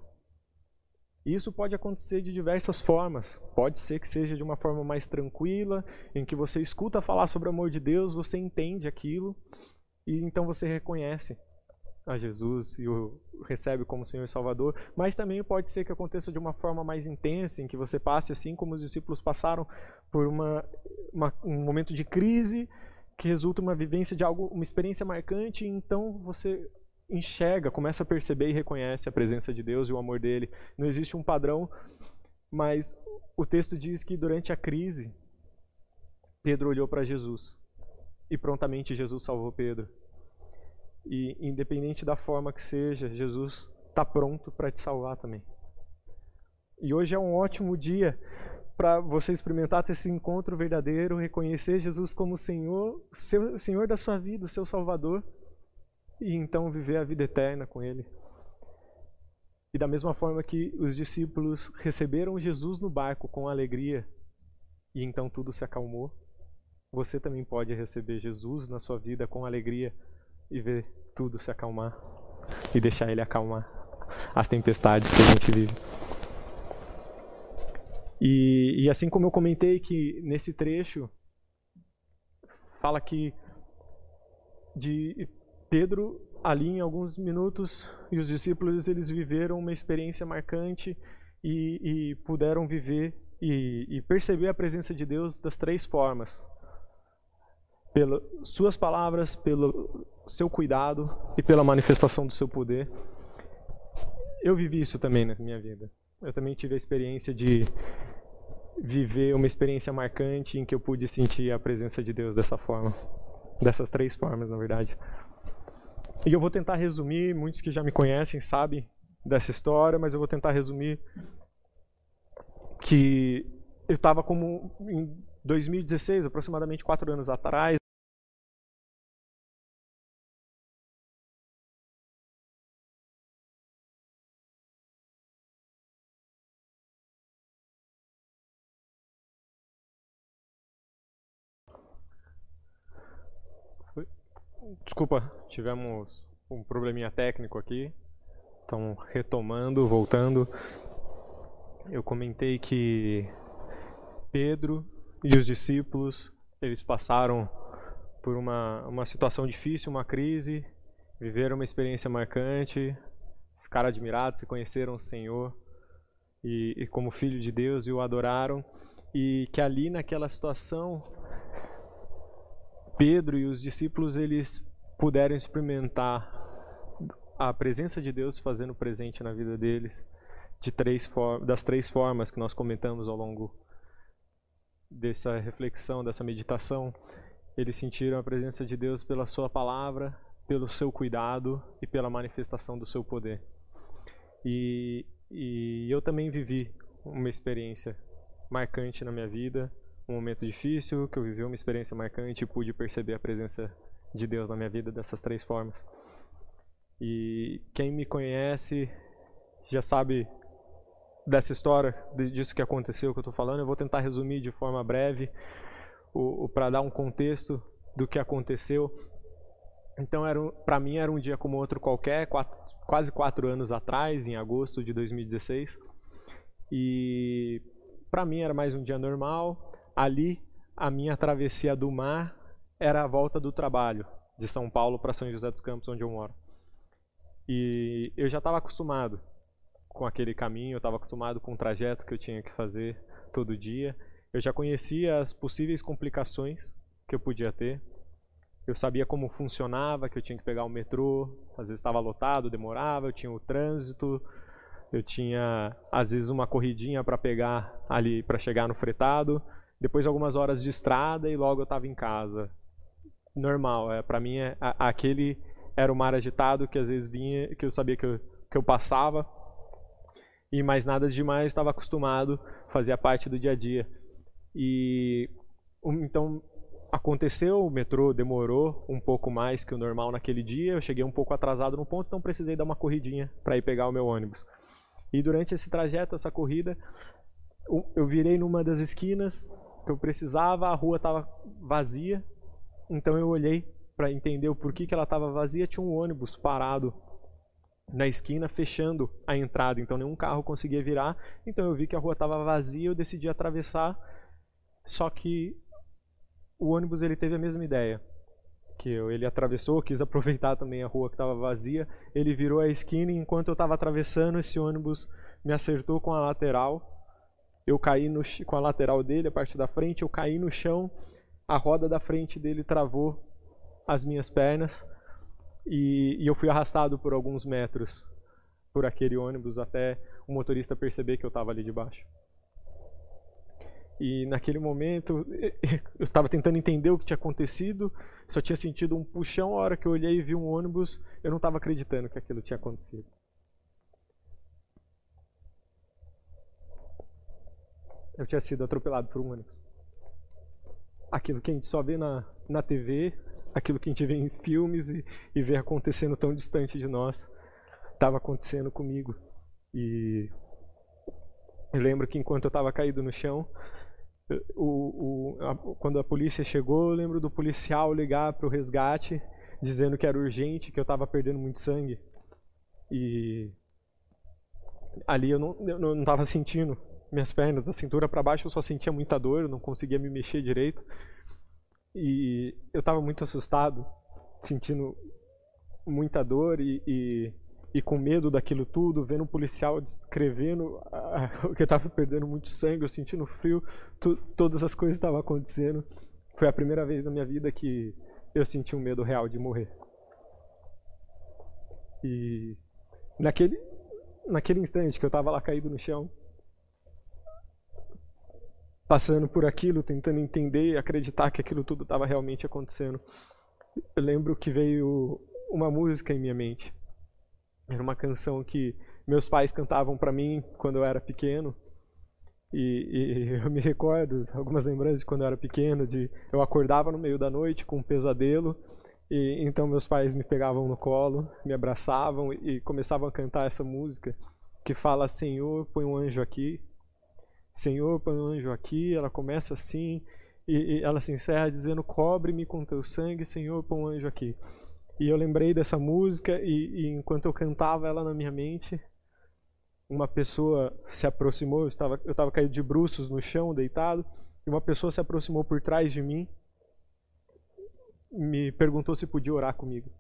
Isso pode acontecer de diversas formas. Pode ser que seja de uma forma mais tranquila, em que você escuta falar sobre o amor de Deus, você entende aquilo e então você reconhece a Jesus e o recebe como Senhor e Salvador, mas também pode ser que aconteça de uma forma mais intensa, em que você passe assim como os discípulos passaram por uma, uma um momento de crise que resulta uma vivência de algo, uma experiência marcante, e então você enxerga, começa a perceber e reconhece a presença de Deus e o amor dele. Não existe um padrão, mas o texto diz que durante a crise Pedro olhou para Jesus e prontamente Jesus salvou Pedro. E independente da forma que seja, Jesus está pronto para te salvar também. E hoje é um ótimo dia para você experimentar esse encontro verdadeiro, reconhecer Jesus como Senhor, seu, Senhor da sua vida, o seu Salvador, e então viver a vida eterna com Ele. E da mesma forma que os discípulos receberam Jesus no barco com alegria, e então tudo se acalmou, você também pode receber Jesus na sua vida com alegria e ver tudo se acalmar e deixar ele acalmar as tempestades que a gente vive. E, e assim como eu comentei que nesse trecho fala que de Pedro ali em alguns minutos e os discípulos eles viveram uma experiência marcante e, e puderam viver e, e perceber a presença de Deus das três formas pelas suas palavras, pelo seu cuidado e pela manifestação do seu poder. Eu vivi isso também na minha vida. Eu também tive a experiência de viver uma experiência marcante em que eu pude sentir a presença de Deus dessa forma. Dessas três formas, na verdade. E eu vou tentar resumir, muitos que já me conhecem sabem dessa história, mas eu vou tentar resumir que eu estava como em 2016, aproximadamente quatro anos atrás, Desculpa, tivemos um probleminha técnico aqui. Então, retomando, voltando. Eu comentei que Pedro e os discípulos, eles passaram por uma, uma situação difícil, uma crise, viveram uma experiência marcante, ficaram admirados, se conheceram o Senhor e, e como filho de Deus e o adoraram. E que ali naquela situação Pedro e os discípulos eles puderam experimentar a presença de Deus fazendo presente na vida deles de três das três formas que nós comentamos ao longo dessa reflexão, dessa meditação. Eles sentiram a presença de Deus pela sua palavra, pelo seu cuidado e pela manifestação do seu poder. E, e eu também vivi uma experiência marcante na minha vida um momento difícil, que eu vivi uma experiência marcante e pude perceber a presença de Deus na minha vida dessas três formas. E quem me conhece já sabe dessa história, disso que aconteceu, que eu estou falando. Eu vou tentar resumir de forma breve, para dar um contexto do que aconteceu. Então, para mim, era um dia como outro qualquer, quatro, quase quatro anos atrás, em agosto de 2016. E para mim era mais um dia normal ali a minha travessia do mar era a volta do trabalho de São Paulo para São José dos Campos, onde eu moro. E eu já estava acostumado com aquele caminho, eu estava acostumado com o trajeto que eu tinha que fazer todo dia. Eu já conhecia as possíveis complicações que eu podia ter. Eu sabia como funcionava, que eu tinha que pegar o metrô, às vezes estava lotado, demorava, eu tinha o trânsito, eu tinha às vezes uma corridinha para pegar ali para chegar no fretado, depois algumas horas de estrada e logo eu estava em casa. Normal, é, para mim é, a, aquele era o mar agitado que às vezes vinha, que eu sabia que eu, que eu passava e mais nada demais, estava acostumado, fazia parte do dia a dia. E então aconteceu, o metrô demorou um pouco mais que o normal naquele dia, eu cheguei um pouco atrasado no ponto, então precisei dar uma corridinha para ir pegar o meu ônibus. E durante esse trajeto, essa corrida, eu virei numa das esquinas que eu precisava, a rua estava vazia, então eu olhei para entender o porquê que ela estava vazia, tinha um ônibus parado na esquina fechando a entrada, então nenhum carro conseguia virar. Então eu vi que a rua estava vazia, eu decidi atravessar. Só que o ônibus ele teve a mesma ideia que eu. Ele atravessou, quis aproveitar também a rua que estava vazia. Ele virou a esquina e enquanto eu estava atravessando, esse ônibus me acertou com a lateral. Eu caí no, com a lateral dele, a parte da frente, eu caí no chão. A roda da frente dele travou as minhas pernas e, e eu fui arrastado por alguns metros por aquele ônibus até o motorista perceber que eu estava ali debaixo. E naquele momento (laughs) eu estava tentando entender o que tinha acontecido, só tinha sentido um puxão. A hora que eu olhei e vi um ônibus, eu não estava acreditando que aquilo tinha acontecido. Eu tinha sido atropelado por um ônibus. Aquilo que a gente só vê na, na TV, aquilo que a gente vê em filmes e, e vê acontecendo tão distante de nós, estava acontecendo comigo. E eu lembro que enquanto eu estava caído no chão, o, o, a, quando a polícia chegou, eu lembro do policial ligar para o resgate, dizendo que era urgente, que eu estava perdendo muito sangue. E ali eu não estava sentindo minhas pernas, da cintura para baixo eu só sentia muita dor, eu não conseguia me mexer direito. E eu estava muito assustado, sentindo muita dor e, e, e, com medo daquilo tudo, vendo um policial descrevendo (laughs) que eu estava perdendo muito sangue, eu sentindo frio, tu, todas as coisas estavam acontecendo. Foi a primeira vez na minha vida que eu senti um medo real de morrer. E naquele, naquele instante que eu estava lá caído no chão, passando por aquilo, tentando entender e acreditar que aquilo tudo estava realmente acontecendo. Eu lembro que veio uma música em minha mente. Era uma canção que meus pais cantavam para mim quando eu era pequeno. E, e, (laughs) eu me recordo algumas lembranças de quando eu era pequeno, de eu acordava no meio da noite com um pesadelo e então meus pais me pegavam no colo, me abraçavam e começavam a cantar essa música que fala Senhor, põe um anjo aqui Senhor, põe um anjo aqui. Ela começa assim e, e ela se encerra dizendo: Cobre-me com teu sangue, Senhor, põe um anjo aqui. E eu lembrei dessa música e, e enquanto eu cantava ela na minha mente, uma pessoa se aproximou. Eu estava, eu estava caído de bruços no chão, deitado, e uma pessoa se aproximou por trás de mim, me perguntou se podia orar comigo.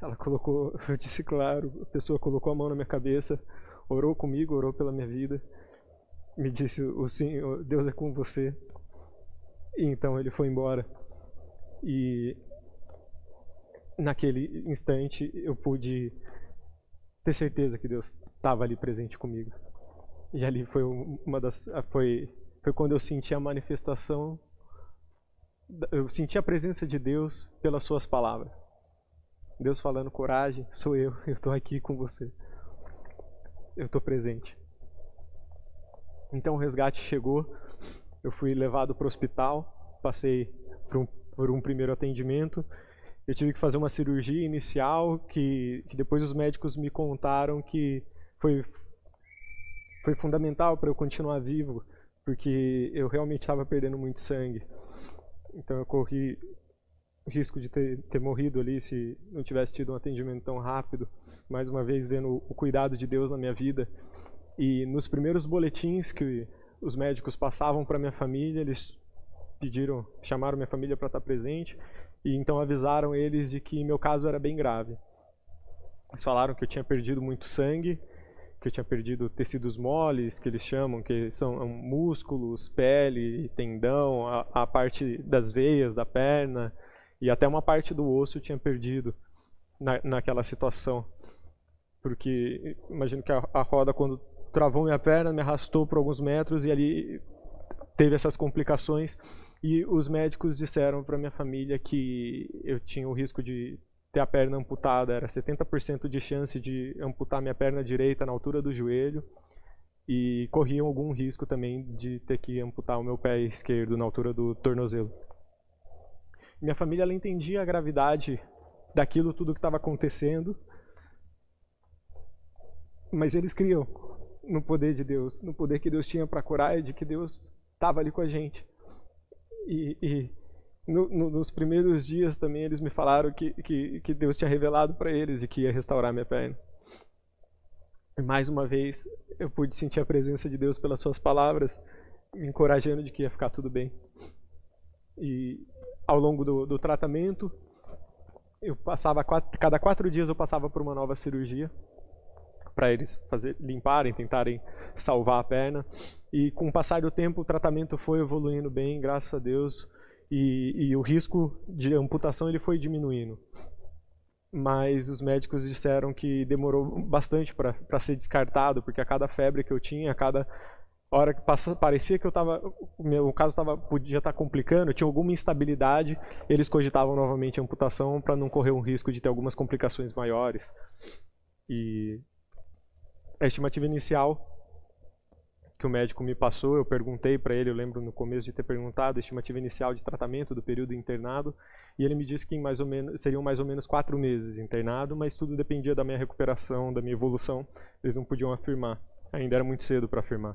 Ela colocou, (laughs) eu disse claro, a pessoa colocou a mão na minha cabeça, orou comigo, orou pela minha vida me disse: o Senhor, Deus é com você. E então ele foi embora. E naquele instante eu pude ter certeza que Deus estava ali presente comigo. E ali foi uma das foi foi quando eu senti a manifestação eu senti a presença de Deus pelas suas palavras. Deus falando coragem, sou eu, (laughs) eu estou aqui com você. Eu estou presente. Então o resgate chegou, eu fui levado para o hospital, passei por um, por um, primeiro atendimento, eu tive que fazer uma cirurgia inicial que, que depois os médicos me contaram que foi, foi fundamental para eu continuar vivo, porque eu realmente estava perdendo muito sangue. Então eu corri risco de ter, ter morrido ali se não tivesse tido um atendimento tão rápido. Mais uma vez, vendo o cuidado de Deus na minha vida e nos primeiros boletins que os médicos passavam para minha família, eles pediram, chamaram minha família para estar presente e então avisaram eles de que meu caso era bem grave. Eles falaram que eu tinha perdido muito sangue, que eu tinha perdido tecidos moles, que eles chamam, que são músculos, pele, tendão, a, a parte das veias da perna e até uma parte do osso eu tinha perdido na, naquela situação. Porque imagino que a, a roda, quando travou minha perna, me arrastou por alguns metros e ali teve essas complicações. E os médicos disseram para minha família que eu tinha o risco de ter a perna amputada, era 70% de chance de amputar minha perna direita na altura do joelho e corriam algum risco também de ter que amputar o meu pé esquerdo na altura do tornozelo. Minha família ela entendia a gravidade daquilo tudo que estava acontecendo, mas eles criam no poder de Deus, no poder que Deus tinha para curar e de que Deus estava ali com a gente. E, e no, no, nos primeiros dias também eles me falaram que, que, que Deus tinha revelado para eles de que ia restaurar minha perna. E mais uma vez eu pude sentir a presença de Deus pelas suas palavras, me encorajando de que ia ficar tudo bem. E ao longo do, do tratamento, eu passava quatro, cada quatro dias eu passava por uma nova cirurgia para eles fazer limparem, tentarem salvar a perna. E com o passar do tempo, o tratamento foi evoluindo bem, graças a Deus, e, e o risco de amputação ele foi diminuindo. Mas os médicos disseram que demorou bastante para ser descartado, porque a cada febre que eu tinha, a cada hora que passa, parecia que eu estava, o meu caso tava, podia estar tá complicando, tinha alguma instabilidade, eles cogitavam novamente a amputação para não correr um risco de ter algumas complicações maiores. E a estimativa inicial que o médico me passou, eu perguntei para ele, eu lembro no começo de ter perguntado a estimativa inicial de tratamento do período internado, e ele me disse que mais ou menos, seriam mais ou menos quatro meses internado, mas tudo dependia da minha recuperação, da minha evolução, eles não podiam afirmar, ainda era muito cedo para afirmar.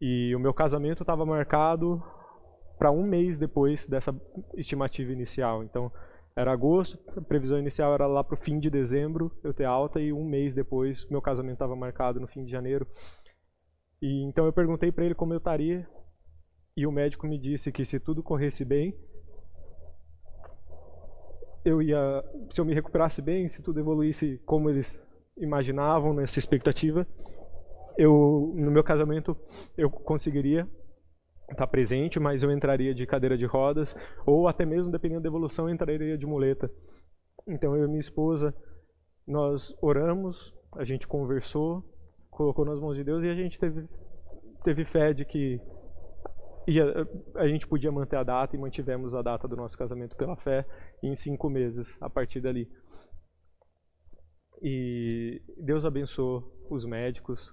E o meu casamento estava marcado para um mês depois dessa estimativa inicial, então era agosto, a previsão inicial era lá para o fim de dezembro eu ter alta, e um mês depois meu casamento estava marcado no fim de janeiro, e então eu perguntei para ele como eu estaria e o médico me disse que se tudo corresse bem, eu ia, se eu me recuperasse bem, se tudo evoluísse como eles imaginavam nessa expectativa, eu no meu casamento eu conseguiria estar presente, mas eu entraria de cadeira de rodas ou até mesmo dependendo da evolução, eu entraria de muleta. Então eu e minha esposa nós oramos, a gente conversou colocou nas mãos de Deus e a gente teve, teve fé de que a gente podia manter a data e mantivemos a data do nosso casamento pela fé em cinco meses a partir dali. E Deus abençoou os médicos,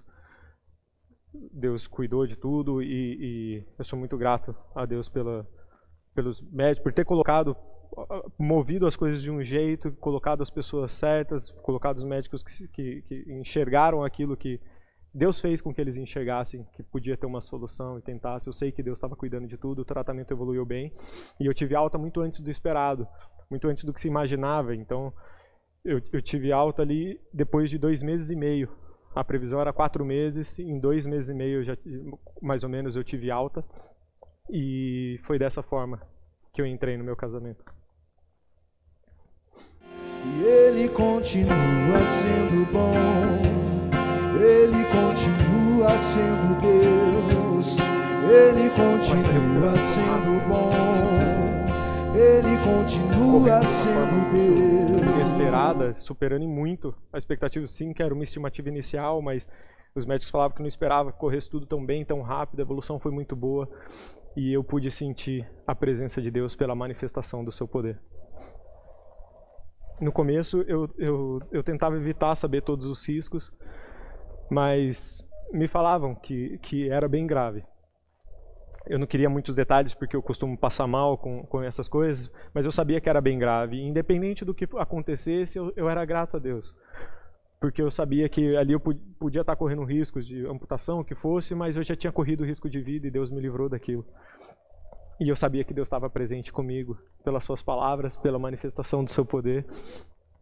Deus cuidou de tudo e, e eu sou muito grato a Deus pela, pelos médicos, por ter colocado movido as coisas de um jeito, colocado as pessoas certas, colocado os médicos que, que, que enxergaram aquilo que Deus fez com que eles enxergassem que podia ter uma solução e tentasse. Eu sei que Deus estava cuidando de tudo, o tratamento evoluiu bem e eu tive alta muito antes do esperado, muito antes do que se imaginava. Então, eu, eu tive alta ali depois de dois meses e meio. A previsão era quatro meses, em dois meses e meio, já, mais ou menos, eu tive alta. E foi dessa forma que eu entrei no meu casamento. E ele continua sendo bom. Ele continua sendo Deus, Ele continua sendo bom, Ele continua sendo Deus. Inesperada, superando muito a expectativa, sim, que era uma estimativa inicial, mas os médicos falavam que não esperava que corresse tudo tão bem, tão rápido, a evolução foi muito boa e eu pude sentir a presença de Deus pela manifestação do seu poder. No começo eu, eu, eu tentava evitar saber todos os riscos, mas me falavam que, que era bem grave. Eu não queria muitos detalhes porque eu costumo passar mal com, com essas coisas, mas eu sabia que era bem grave. Independente do que acontecesse, eu, eu era grato a Deus. Porque eu sabia que ali eu podia estar correndo riscos de amputação, o que fosse, mas eu já tinha corrido risco de vida e Deus me livrou daquilo. E eu sabia que Deus estava presente comigo, pelas suas palavras, pela manifestação do seu poder.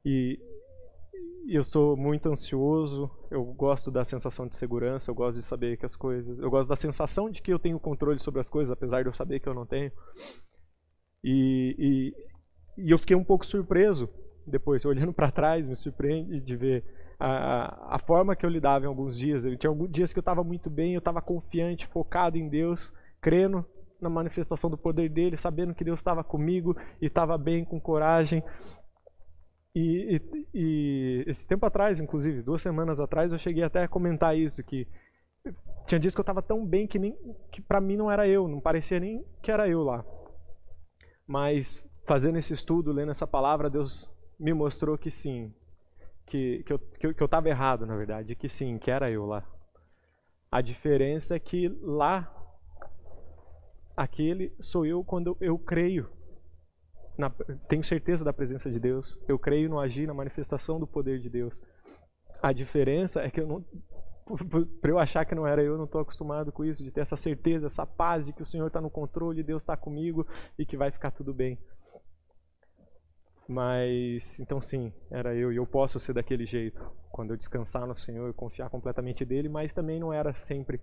E eu sou muito ansioso, eu gosto da sensação de segurança, eu gosto de saber que as coisas. Eu gosto da sensação de que eu tenho controle sobre as coisas, apesar de eu saber que eu não tenho. E, e, e eu fiquei um pouco surpreso depois, (laughs) olhando para trás, me surpreende de ver a, a, forma que eu lidava em alguns dias. Eu tinha alguns dias que eu estava muito bem, eu estava confiante, focado em Deus, crendo na manifestação do poder dele, sabendo que Deus estava comigo e estava bem, com coragem. E, e, e, esse tempo atrás, inclusive, duas semanas atrás, eu cheguei até a comentar isso, que tinha dias que eu estava tão bem que, nem, que para mim não era eu, não parecia nem que era eu lá. Mas fazendo esse estudo, lendo essa palavra, Deus me mostrou que sim, que, que eu estava errado, na verdade, que sim, que era eu lá. A diferença é que lá, aquele sou eu quando eu creio. Na, tenho certeza da presença de Deus. Eu creio no agir, na manifestação do poder de Deus. A diferença é que eu não, para eu achar que não era eu, não estou acostumado com isso, de ter essa certeza, essa paz de que o Senhor está no controle, Deus está comigo e que vai ficar tudo bem. Mas, então sim, era eu e eu posso ser daquele jeito, quando eu descansar no Senhor e confiar completamente dele, mas também não era sempre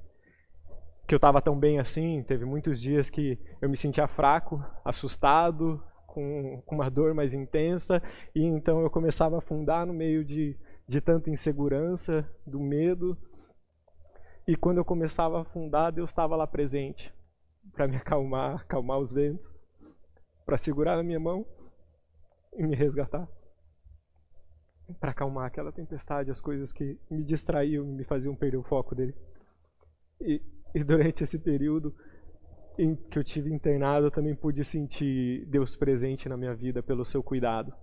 que eu estava tão bem assim. Teve muitos dias que eu me sentia fraco, assustado, com, com uma dor mais intensa, e então eu começava a afundar no meio de, de tanta insegurança, do medo. E quando eu começava a afundar, Deus estava lá presente para me acalmar, acalmar os ventos, para segurar na minha mão e me resgatar. Para acalmar aquela tempestade, as coisas que me distraíam, me faziam perder o foco dele. E, e durante esse período em que eu tive internado, eu também pude sentir Deus presente na minha vida pelo seu cuidado.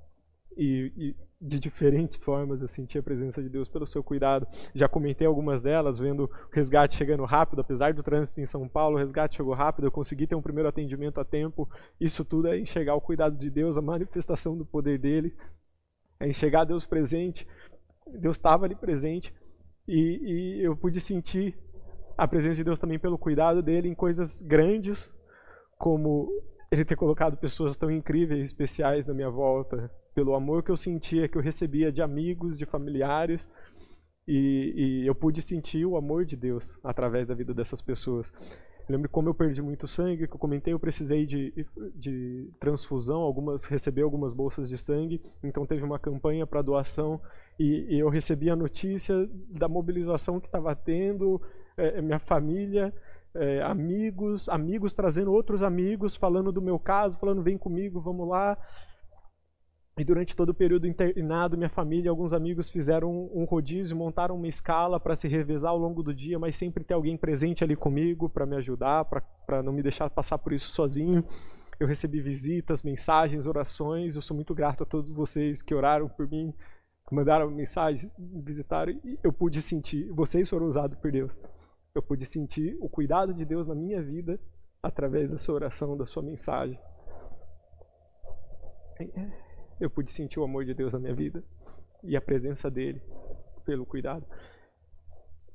E, e, de diferentes formas eu senti a presença de Deus pelo seu cuidado. Já comentei algumas delas, vendo o resgate chegando rápido, apesar do trânsito em São Paulo, o resgate chegou rápido, eu consegui ter um primeiro atendimento a tempo. Isso tudo é enxergar o cuidado de Deus, a manifestação do poder dele, é enxergar Deus presente. Deus estava ali presente e, e eu pude sentir a presença de Deus também pelo cuidado dele em coisas grandes, como ele ter colocado pessoas tão incríveis, especiais na minha volta, pelo amor que eu sentia, que eu recebia de amigos, de familiares, e, e, eu pude sentir o amor de Deus através da vida dessas pessoas. Eu lembro como eu perdi muito sangue, que eu comentei, eu precisei de, de transfusão, algumas receber algumas bolsas de sangue, então teve uma campanha para doação e, e, eu recebi a notícia da mobilização que estava tendo, é, minha família, é, amigos, amigos trazendo outros amigos, falando do meu caso, falando vem comigo, vamos lá. E durante todo o período internado, minha família e alguns amigos fizeram um rodízio, montaram uma escala para se revezar ao longo do dia, mas sempre ter alguém presente ali comigo para me ajudar, para não me deixar passar por isso sozinho. Eu recebi visitas, mensagens, orações. Eu sou muito grato a todos vocês que oraram por mim, mandaram mensagens, me visitaram. E eu pude sentir, vocês foram usados por Deus. Eu pude sentir o cuidado de Deus na minha vida através da sua oração, da sua mensagem eu pude sentir o amor de Deus na minha vida e a presença dele pelo cuidado.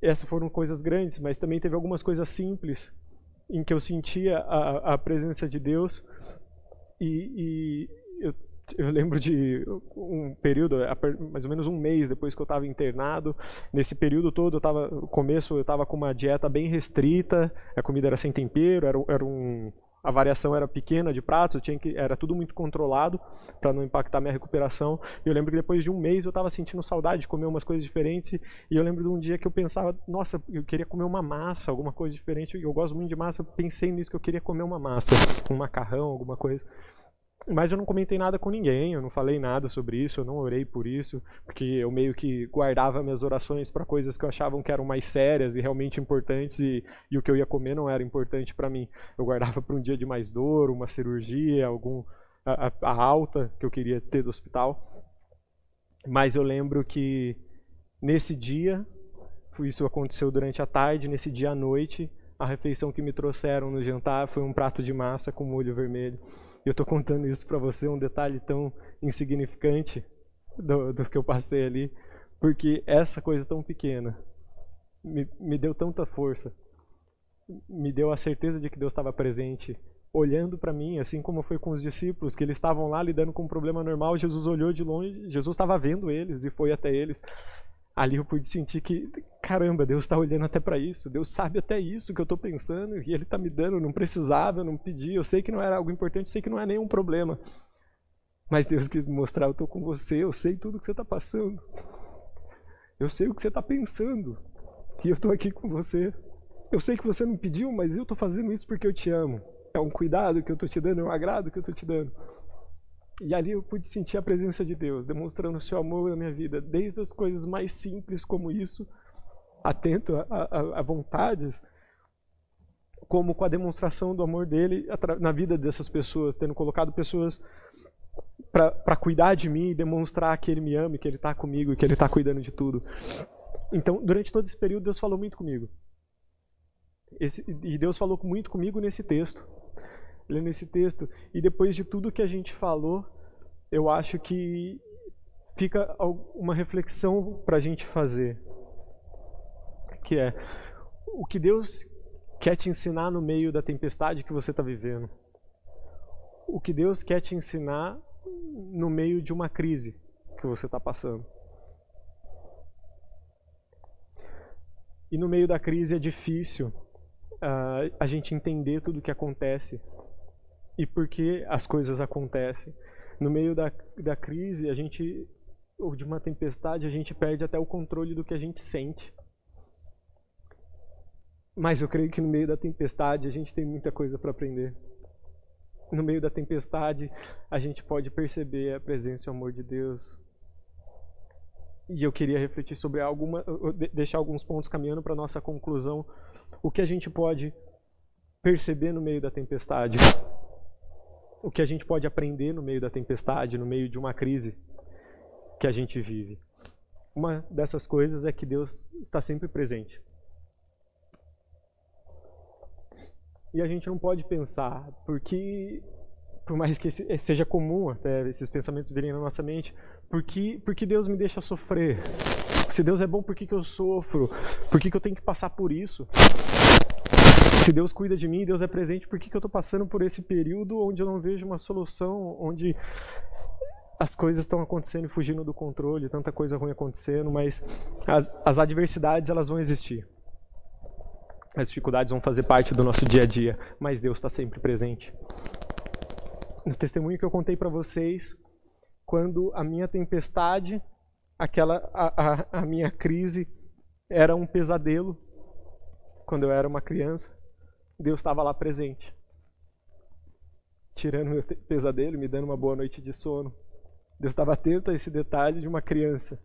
Essas foram coisas grandes, mas também teve algumas coisas simples em que eu sentia a, a presença de Deus e, e eu, eu, lembro de um período, mais ou menos um mês depois que eu estava internado. Nesse período todo, eu estava, no começo, eu estava com uma dieta bem restrita, a comida era sem tempero, era, era um, a variação era pequena de pratos, tinha que, era tudo muito controlado para não impactar minha recuperação. E eu lembro que depois de um mês eu estava sentindo saudade de comer umas coisas diferentes. E eu lembro de um dia que eu pensava, nossa, eu queria comer uma massa, alguma coisa diferente. Eu gosto muito de massa, eu pensei nisso que eu queria comer uma massa, um macarrão, alguma coisa. Mas eu não comentei nada com ninguém, eu não falei nada sobre isso, eu não orei por isso, porque eu meio que guardava minhas orações para coisas que eu achava que eram mais sérias e realmente importantes e, e o que eu ia comer não era importante para mim. Eu guardava para um dia de mais dor, uma cirurgia, algum a, a, alta que eu queria ter do hospital. Mas eu lembro que nesse dia, isso aconteceu durante a tarde, nesse dia à noite, a refeição que me trouxeram no jantar foi um prato de massa com molho vermelho. Eu estou contando isso para você, um detalhe tão insignificante do, do, que eu passei ali, porque essa coisa tão pequena me, me deu tanta força, me deu a certeza de que Deus estava presente olhando para mim, assim como foi com os discípulos, que eles estavam lá lidando com um problema normal, Jesus olhou de longe, Jesus estava vendo eles e foi até eles. Ali eu pude sentir que, caramba, Deus está olhando até para isso, Deus sabe até isso que eu estou pensando e Ele está me dando, não precisava, eu não pedi, eu sei que não era algo importante, sei que não é nenhum problema. Mas Deus quis me mostrar, eu estou com você, eu sei tudo que você está passando. Eu sei o que você está pensando. E eu estou aqui com você. Eu sei que você não pediu, mas eu estou fazendo isso porque eu te amo. É um cuidado que eu estou te dando, é um agrado que eu estou te dando. E ali eu pude sentir a presença de Deus, demonstrando o seu amor na minha vida, desde as coisas mais simples como isso, atento a, a, a vontades, como com a demonstração do amor dele na vida dessas pessoas, tendo colocado pessoas para cuidar de mim e demonstrar que ele me ama, que ele está comigo que ele está cuidando de tudo. Então, durante todo esse período, Deus falou muito comigo. Esse, e Deus falou muito comigo nesse texto. Lendo esse texto. E depois de tudo que a gente falou, eu acho que fica uma reflexão para a gente fazer. Que é o que Deus quer te ensinar no meio da tempestade que você está vivendo. O que Deus quer te ensinar no meio de uma crise que você está passando. E no meio da crise é difícil uh, a gente entender tudo o que acontece e por que as coisas acontecem. No meio da, da crise, a gente, ou de uma tempestade, a gente perde até o controle do que a gente sente. Mas eu creio que no meio da tempestade a gente tem muita coisa para aprender. No meio da tempestade, a gente pode perceber a presença e o amor de Deus. E eu queria refletir sobre alguma, deixar alguns pontos caminhando para nossa conclusão o que a gente pode perceber no meio da tempestade, o que a gente pode aprender no meio da tempestade, no meio de uma crise que a gente vive. Uma dessas coisas é que Deus está sempre presente. E a gente não pode pensar, porque, por mais que seja comum até esses pensamentos virem na nossa mente, porque, porque Deus me deixa sofrer? Se Deus é bom, por que, que eu sofro? Por que, que eu tenho que passar por isso? Se Deus cuida de mim, Deus é presente, por que, que eu estou passando por esse período onde eu não vejo uma solução, onde as coisas estão acontecendo e fugindo do controle, tanta coisa ruim acontecendo, mas as, as adversidades elas vão existir. As dificuldades vão fazer parte do nosso dia a dia, mas Deus está sempre presente. No testemunho que eu contei para vocês, quando a minha tempestade aquela a, a, a minha crise era um pesadelo quando eu era uma criança. Deus estava lá presente, tirando meu pesadelo, me dando uma boa noite de sono. Deus estava atento a esse detalhe de uma criança,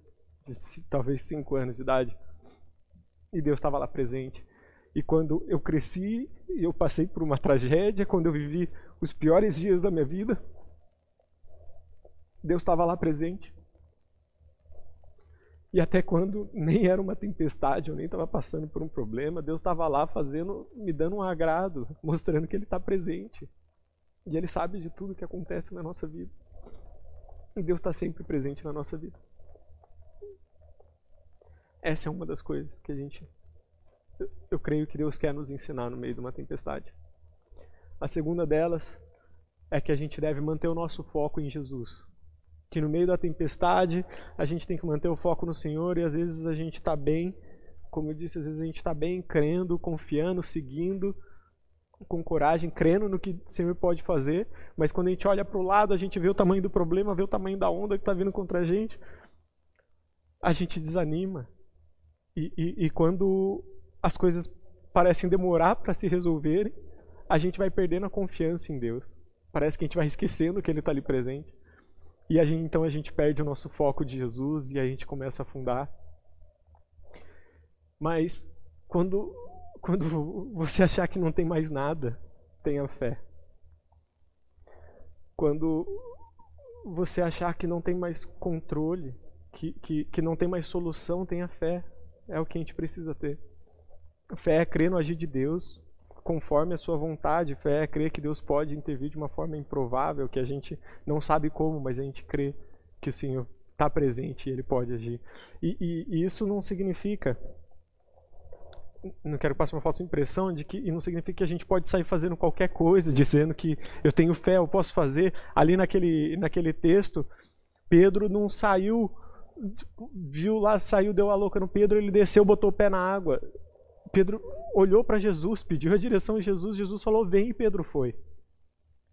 de talvez cinco anos de idade. E Deus estava lá presente. E quando eu cresci eu passei por uma tragédia, quando eu vivi os piores dias da minha vida, Deus estava lá presente. E até quando nem era uma tempestade, eu nem estava passando por um problema, Deus estava lá fazendo, me dando um agrado, mostrando que Ele está presente. E Ele sabe de tudo que acontece na nossa vida. E Deus está sempre presente na nossa vida. Essa é uma das coisas que a gente, eu, eu creio que Deus quer nos ensinar no meio de uma tempestade. A segunda delas é que a gente deve manter o nosso foco em Jesus que no meio da tempestade a gente tem que manter o foco no Senhor e às vezes a gente está bem, como eu disse, às vezes a gente está bem crendo, confiando, seguindo, com coragem, crendo no que o Senhor pode fazer, mas quando a gente olha para o lado, a gente vê o tamanho do problema, vê o tamanho da onda que está vindo contra a gente, a gente desanima. E, e, e quando as coisas parecem demorar para se resolverem, a gente vai perdendo a confiança em Deus. Parece que a gente vai esquecendo que Ele está ali presente. E a gente, então a gente perde o nosso foco de Jesus e a gente começa a afundar. Mas quando, (laughs) quando você achar que não tem mais nada, tenha fé. Quando você achar que não tem mais controle, que, que, que não tem mais solução, tenha fé. É o que a gente precisa ter. Fé é crer no agir de Deus, conforme a sua vontade. Fé é crer que Deus pode intervir de uma forma improvável, que a gente não sabe como, mas a gente crê que o Senhor está presente e Ele pode agir. E, e, e isso não significa não quero passar uma falsa impressão de que e não significa que a gente pode sair fazendo qualquer coisa, (laughs) dizendo que eu tenho fé, eu posso fazer. Ali naquele, naquele texto, Pedro não saiu, viu lá, saiu, deu a louca no Pedro, ele desceu, botou o pé na água. Pedro olhou para Jesus, pediu a direção de Jesus, Jesus falou: Vem, e Pedro foi.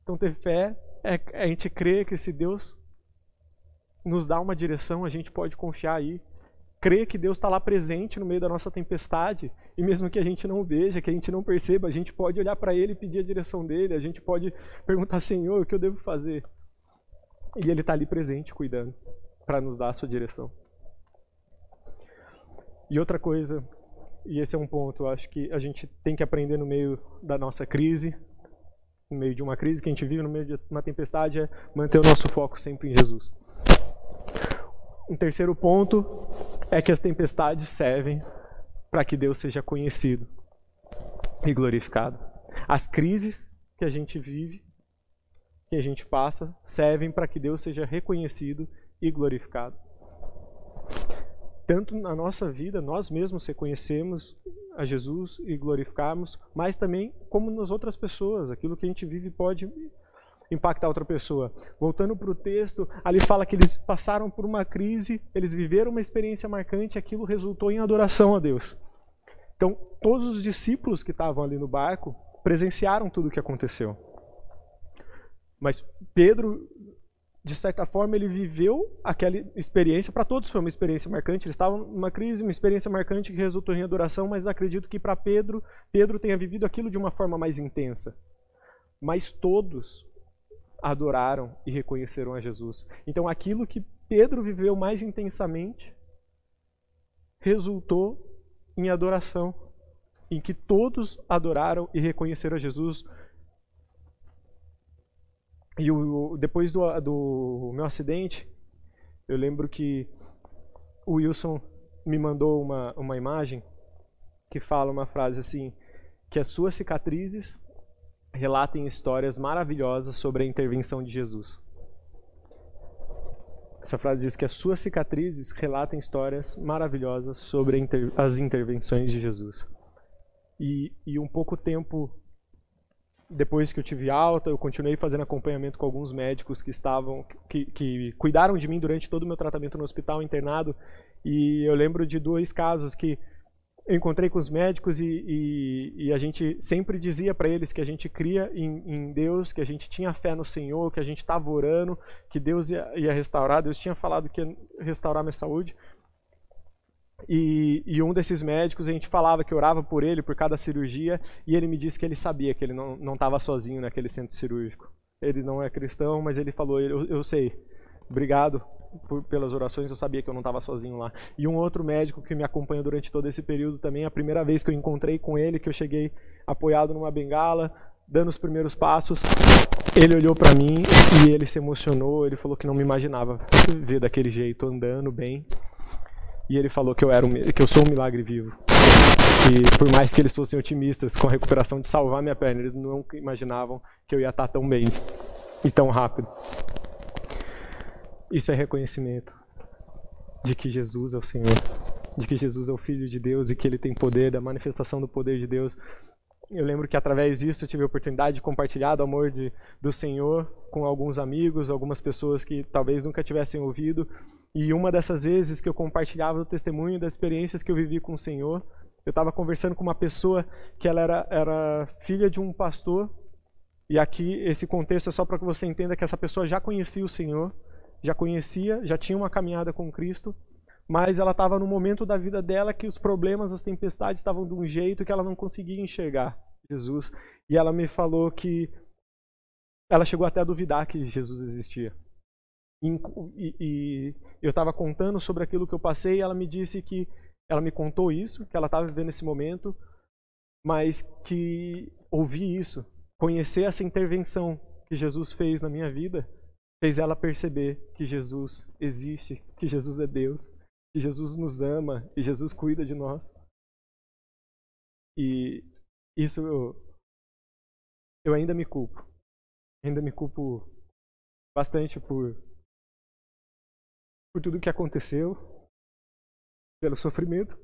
Então, ter fé é a gente crer que se Deus nos dá uma direção, a gente pode confiar aí. Crer que Deus está lá presente no meio da nossa tempestade, e mesmo que a gente não veja, que a gente não perceba, a gente pode olhar para Ele e pedir a direção dele, a gente pode perguntar, Senhor, o que eu devo fazer? E Ele está ali presente, cuidando, para nos dar a sua direção. E outra coisa, e esse é um ponto, eu acho que a gente tem que aprender no meio da nossa crise, no meio de uma crise que a gente vive, no meio de uma tempestade, é manter o nosso foco sempre em Jesus. Um terceiro ponto é que as tempestades servem para que Deus seja conhecido e glorificado. As crises que a gente vive, que a gente passa, servem para que Deus seja reconhecido e glorificado. Tanto na nossa vida, nós mesmos reconhecemos a Jesus e glorificarmos, mas também como nas outras pessoas, aquilo que a gente vive pode impactar outra pessoa. Voltando para o texto, ali fala que eles passaram por uma crise, eles viveram uma experiência marcante, aquilo resultou em adoração a Deus. Então, todos os discípulos que estavam ali no barco presenciaram tudo o que aconteceu. Mas Pedro, de certa forma, ele viveu aquela experiência, para todos foi uma experiência marcante, eles estavam numa crise, uma experiência marcante que resultou em adoração, mas acredito que para Pedro, Pedro tenha vivido aquilo de uma forma mais intensa. Mas todos adoraram e reconheceram a Jesus. Então aquilo que Pedro viveu mais intensamente resultou em adoração, em que todos adoraram e reconheceram a Jesus. E o, depois do, do meu acidente, eu lembro que o Wilson me mandou uma, uma imagem que fala uma frase assim, que as suas cicatrizes relatem histórias maravilhosas sobre a intervenção de Jesus. Essa frase diz que as suas cicatrizes relatam histórias maravilhosas sobre inter as intervenções de Jesus. E, e um pouco tempo depois que eu tive alta, eu continuei fazendo acompanhamento com alguns médicos que estavam, que, que cuidaram de mim durante todo o meu tratamento no hospital internado. E eu lembro de dois casos que eu encontrei com os médicos e, e, e a gente sempre dizia para eles que a gente cria em, em, Deus, que a gente tinha fé no Senhor, que a gente estava orando, que Deus ia, ia, restaurar. Deus tinha falado que ia restaurar minha saúde. E, e, um desses médicos, a gente falava que orava por ele, por cada cirurgia, e ele me disse que ele sabia que ele não estava sozinho naquele centro cirúrgico. Ele não é cristão, mas ele falou: Eu, eu sei, obrigado por, pelas orações, eu sabia que eu não estava sozinho lá. E um outro médico que me acompanhou durante todo esse período também, a primeira vez que eu encontrei com ele, que eu cheguei apoiado numa bengala, dando os primeiros passos, ele olhou para mim e ele se emocionou, ele falou que não me imaginava ver daquele jeito, andando bem. E ele falou que eu, era um, que eu sou um milagre vivo. E por mais que eles fossem otimistas com a recuperação de salvar minha perna, eles não imaginavam que eu ia estar tão bem e tão rápido. Isso é reconhecimento de que Jesus é o Senhor, de que Jesus é o Filho de Deus e que Ele tem poder, da manifestação do poder de Deus. Eu lembro que através disso eu tive a oportunidade de compartilhar o amor de, do Senhor com alguns amigos, algumas pessoas que talvez nunca tivessem ouvido. E uma dessas vezes que eu compartilhava o testemunho das experiências que eu vivi com o Senhor, eu estava conversando com uma pessoa que ela era, era filha de um pastor. E aqui esse contexto é só para que você entenda que essa pessoa já conhecia o Senhor já conhecia, já tinha uma caminhada com Cristo, mas ela estava no momento da vida dela que os problemas, as tempestades estavam de um jeito que ela não conseguia enxergar Jesus. E ela me falou que ela chegou até a duvidar que Jesus existia. E, e, eu estava contando sobre aquilo que eu passei e ela me disse que ela me contou isso, que ela estava vivendo esse momento, mas que ouvir isso, conhecer essa intervenção que Jesus fez na minha vida, fez ela perceber que Jesus existe, que Jesus é Deus, que Jesus nos ama e Jesus cuida de nós. E isso eu, eu ainda me culpo. Ainda me culpo bastante por por tudo que aconteceu, pelo sofrimento.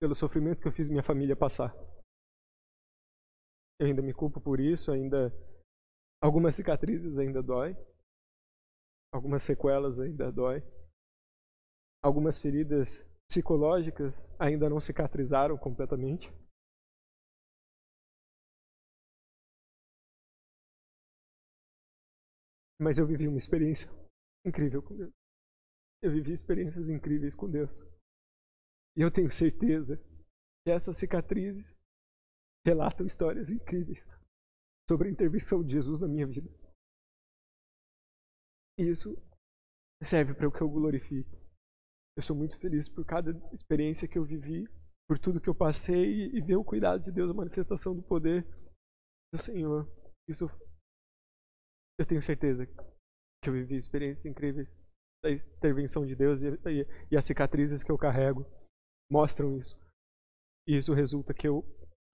pelo sofrimento que eu fiz minha família passar. Eu ainda me culpo por isso, ainda algumas cicatrizes ainda dói, algumas sequelas ainda dói, algumas feridas psicológicas ainda não cicatrizaram completamente. Mas eu vivi uma experiência incrível com Deus. Eu vivi experiências incríveis com Deus. E eu tenho certeza que essas cicatrizes relatam histórias incríveis sobre a intervenção de Jesus na minha vida. E isso serve para o que eu glorifique. Eu sou muito feliz por cada experiência que eu vivi, por tudo que eu passei e ver o cuidado de Deus, a manifestação do poder do Senhor. Isso eu tenho certeza que eu vivi experiências incríveis da intervenção de Deus e, e, e as cicatrizes que eu carrego mostram isso. E isso resulta que eu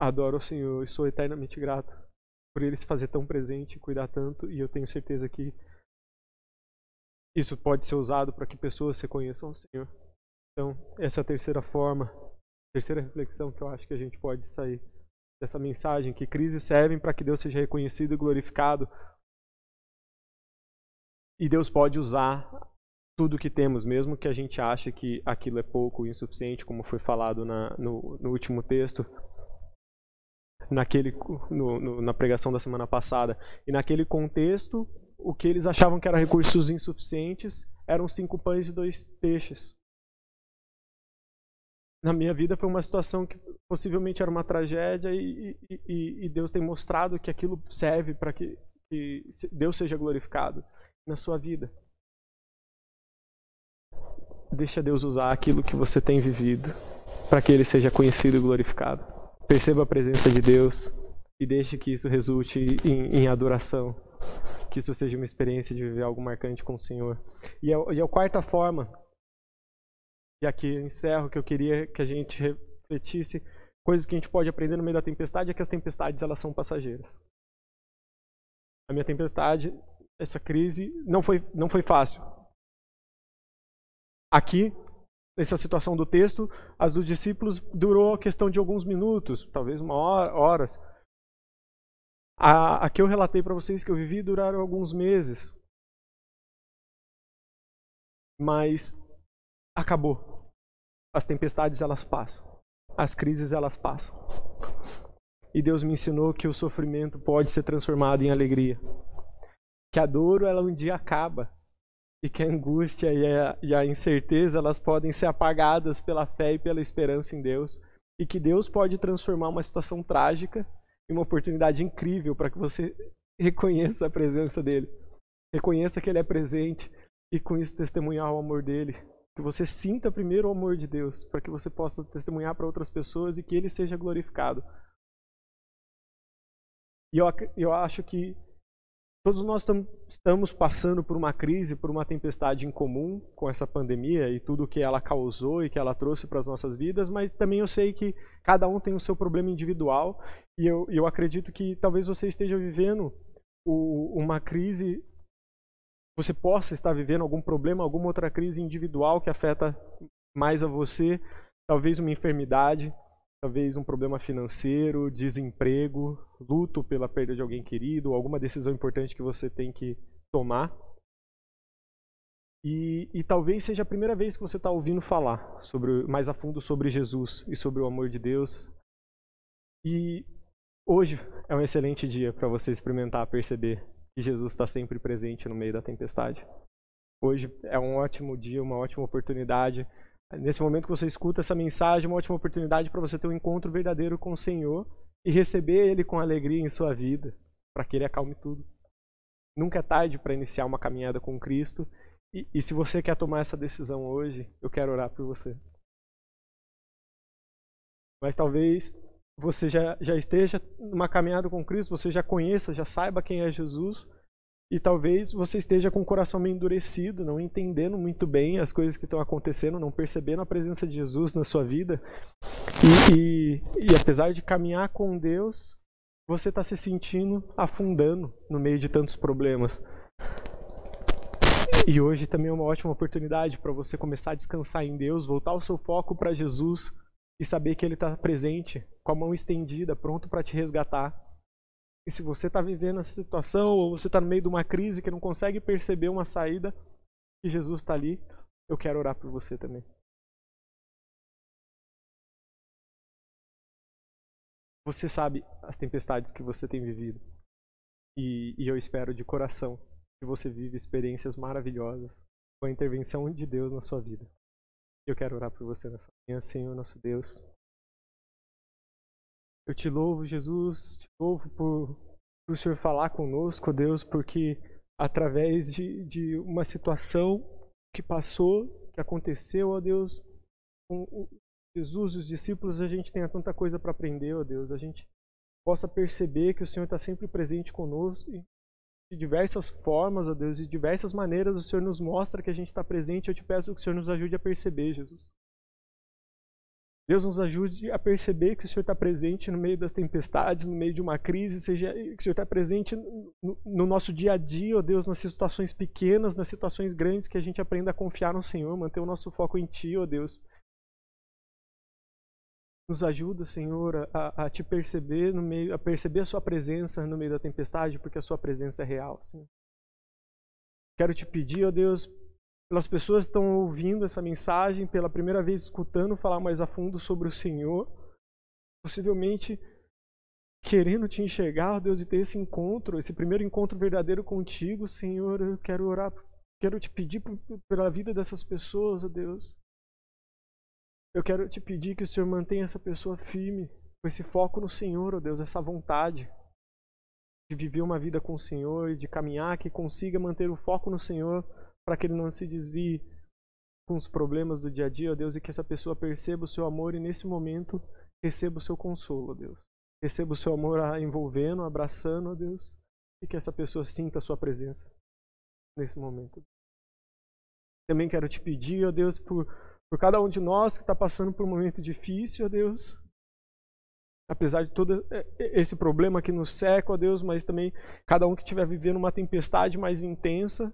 adoro o Senhor e sou eternamente grato por Ele se fazer tão presente, cuidar tanto, e eu tenho certeza que isso pode ser usado para que pessoas se conheçam o Senhor. Então, essa é a terceira forma, terceira reflexão que eu acho que a gente pode sair dessa mensagem, que crises servem para que Deus seja reconhecido e glorificado. E Deus pode usar tudo que temos, mesmo que a gente ache que aquilo é pouco, insuficiente, como foi falado na, no, no último texto, naquele, no, no, na pregação da semana passada. E naquele contexto, o que eles achavam que eram recursos insuficientes eram cinco pães e dois peixes. Na minha vida foi uma situação que possivelmente era uma tragédia e, e, e Deus tem mostrado que aquilo serve para que, que Deus seja glorificado na sua vida. Deixa Deus usar aquilo que você tem vivido para que Ele seja conhecido e glorificado. Perceba a presença de Deus e deixe que isso resulte em, em adoração que isso seja uma experiência de viver algo marcante com o Senhor. E a, e a quarta forma, e aqui eu encerro, que eu queria que a gente refletisse, coisas que a gente pode aprender no meio da tempestade, é que as tempestades elas são passageiras. A minha tempestade, essa crise, não foi, não foi fácil. Aqui, nessa situação do texto, as dos discípulos durou a questão de alguns minutos, talvez uma hora, horas. A, a que eu relatei para vocês que eu vivi duraram alguns meses. Mas acabou. As tempestades elas passam. As crises elas passam. E Deus me ensinou que o sofrimento pode ser transformado em alegria. Que a dor ela um dia acaba. E que a angústia e a, e a incerteza elas podem ser apagadas pela fé e pela esperança em Deus. E que Deus pode transformar uma situação trágica e uma oportunidade incrível para que você reconheça a presença dele. Reconheça que ele é presente e com isso testemunhar o amor dele. Que você sinta primeiro o amor de Deus, para que você possa testemunhar para outras pessoas e que ele seja glorificado. E eu, eu acho que Todos nós estamos passando por uma crise, por uma tempestade em comum com essa pandemia e tudo que ela causou e que ela trouxe para as nossas vidas, mas também eu sei que cada um tem o seu problema individual e eu, eu acredito que talvez você esteja vivendo o, uma crise, você possa estar vivendo algum problema, alguma outra crise individual que afeta mais a você, talvez uma enfermidade, talvez um problema financeiro, desemprego, luto pela perda de alguém querido, alguma decisão importante que você tem que tomar. E, e talvez seja a primeira vez que você está ouvindo falar sobre, mais a fundo sobre Jesus e sobre o amor de Deus. E hoje é um excelente dia para você experimentar perceber que Jesus está sempre presente no meio da tempestade. Hoje é um ótimo dia, uma ótima oportunidade Nesse momento que você escuta essa mensagem, uma ótima oportunidade para você ter um encontro verdadeiro com o Senhor e receber Ele com alegria em sua vida, para que Ele acalme tudo. Nunca é tarde para iniciar uma caminhada com Cristo. E, e, se você quer tomar essa decisão hoje, eu quero orar por você. Mas talvez você já, já esteja numa caminhada com Cristo, você já conheça, já saiba quem é Jesus e talvez você esteja com o coração meio endurecido, não entendendo muito bem as coisas que estão acontecendo, não percebendo a presença de Jesus na sua vida. E, e, e apesar de caminhar com Deus, você está se sentindo afundando no meio de tantos problemas. E hoje também é uma ótima oportunidade para você começar a descansar em Deus, voltar o seu foco para Jesus e saber que Ele está presente, com a mão estendida, pronto para te resgatar. E se você está vivendo essa situação, ou você está no meio de uma crise que não consegue perceber uma saída, que Jesus está ali, eu quero orar por você também. Você sabe as tempestades que você tem vivido. E, e eu espero de coração que você vive experiências maravilhosas com a intervenção de Deus na sua vida. Eu quero orar por você nessa manhã, Senhor, nosso Deus. Eu te louvo, Jesus, te louvo por, por o Senhor falar conosco, Deus, porque através de, de uma situação que passou, que aconteceu, ó Deus, com Jesus e os discípulos, a gente tenha tanta coisa para aprender, ó Deus. A gente possa perceber que o Senhor está sempre presente conosco e de diversas formas, ó Deus, de diversas maneiras o Senhor nos mostra que a gente está presente. Eu te peço que o Senhor nos ajude a perceber, Jesus. Deus nos ajude a perceber que o Senhor está presente no meio das tempestades, no meio de uma crise, seja que o Senhor está presente no, no, nosso dia a dia, ó Deus, nas situações pequenas, nas situações grandes, que a gente aprenda a confiar no Senhor, manter o nosso foco em Ti, ó Deus. Nos ajuda, Senhor, a, a te perceber no meio, a perceber a Sua presença no meio da tempestade, porque a Sua presença é real, Senhor. Quero te pedir, ó Deus, pelas pessoas que estão ouvindo essa mensagem, pela primeira vez escutando falar mais a fundo sobre o Senhor, possivelmente querendo te enxergar, Deus, e ter esse encontro, esse primeiro encontro verdadeiro contigo, Senhor, eu quero orar, quero te pedir pela vida dessas pessoas, ó Deus. Eu quero te pedir que o Senhor mantenha essa pessoa firme, com esse foco no Senhor, ó Deus, essa vontade de viver uma vida com o Senhor e de caminhar, que consiga manter o foco no Senhor para que ele não se desvie com os problemas do dia a dia, ó Deus, e que essa pessoa perceba o seu amor e nesse momento receba o seu consolo, ó Deus. Receba o seu amor envolvendo, abraçando, ó Deus, e que essa pessoa sinta a sua presença nesse momento. Também quero te pedir, ó Deus, por, por cada um de nós que está passando por um momento difícil, ó Deus, apesar de todo esse problema que nos seca, ó Deus, mas também cada um que estiver vivendo uma tempestade mais intensa,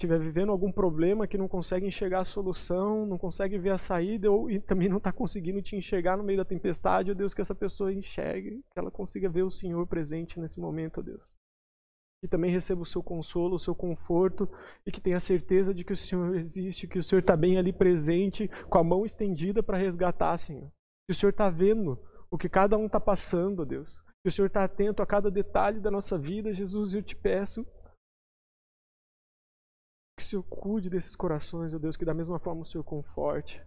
estiver vivendo algum problema que não consegue enxergar a solução, não consegue ver a saída ou e também não está conseguindo te enxergar no meio da tempestade, ó Deus, que essa pessoa enxergue, que ela consiga ver o Senhor presente nesse momento, ó Deus. Que também receba o seu consolo, o seu conforto e que tenha certeza de que o Senhor existe, que o Senhor está bem ali presente, com a mão estendida para resgatar, Senhor. Que o Senhor está vendo o que cada um está passando, ó Deus. Que o Senhor está atento a cada detalhe da nossa vida, Jesus, eu te peço que o Senhor cuide desses corações, ó Deus, que da mesma forma o Senhor conforte.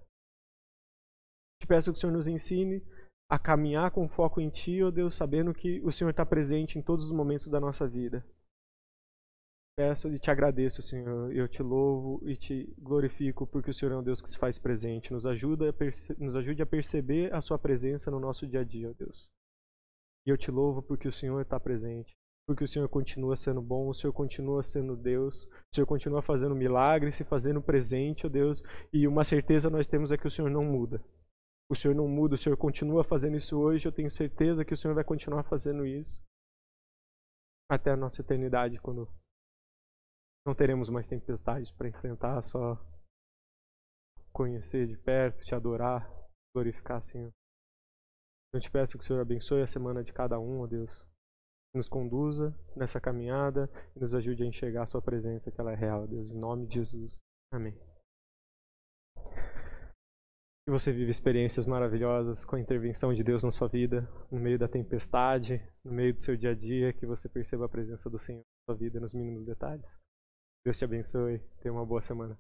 Te peço que o Senhor nos ensine a caminhar com foco em Ti, ó Deus, sabendo que o Senhor está presente em todos os momentos da nossa vida. Peço e te agradeço, Senhor. Eu te louvo e te glorifico porque o Senhor é um Deus que se faz presente. Nos, ajuda nos ajude a perceber a Sua presença no nosso dia a dia, ó Deus. E eu te louvo porque o Senhor está presente porque o Senhor continua sendo bom, o Senhor continua sendo Deus, o Senhor continua fazendo milagres, se fazendo presente, ó Deus, e uma certeza nós temos é que o Senhor não muda. O Senhor não muda, o Senhor continua fazendo isso hoje, eu tenho certeza que o Senhor vai continuar fazendo isso até a nossa eternidade, quando não teremos mais tempestades para enfrentar, só conhecer de perto, te adorar, glorificar, Senhor. Eu te peço que o Senhor abençoe a semana de cada um, ó Deus nos conduza nessa caminhada e nos ajude a enxergar a Sua presença, que ela é real, Deus. Em nome de Jesus. Amém. Que você vive experiências maravilhosas com a intervenção de Deus na sua vida, no meio da tempestade, no meio do seu dia a dia, que você perceba a presença do Senhor na sua vida nos mínimos detalhes. Deus te abençoe. Tenha uma boa semana.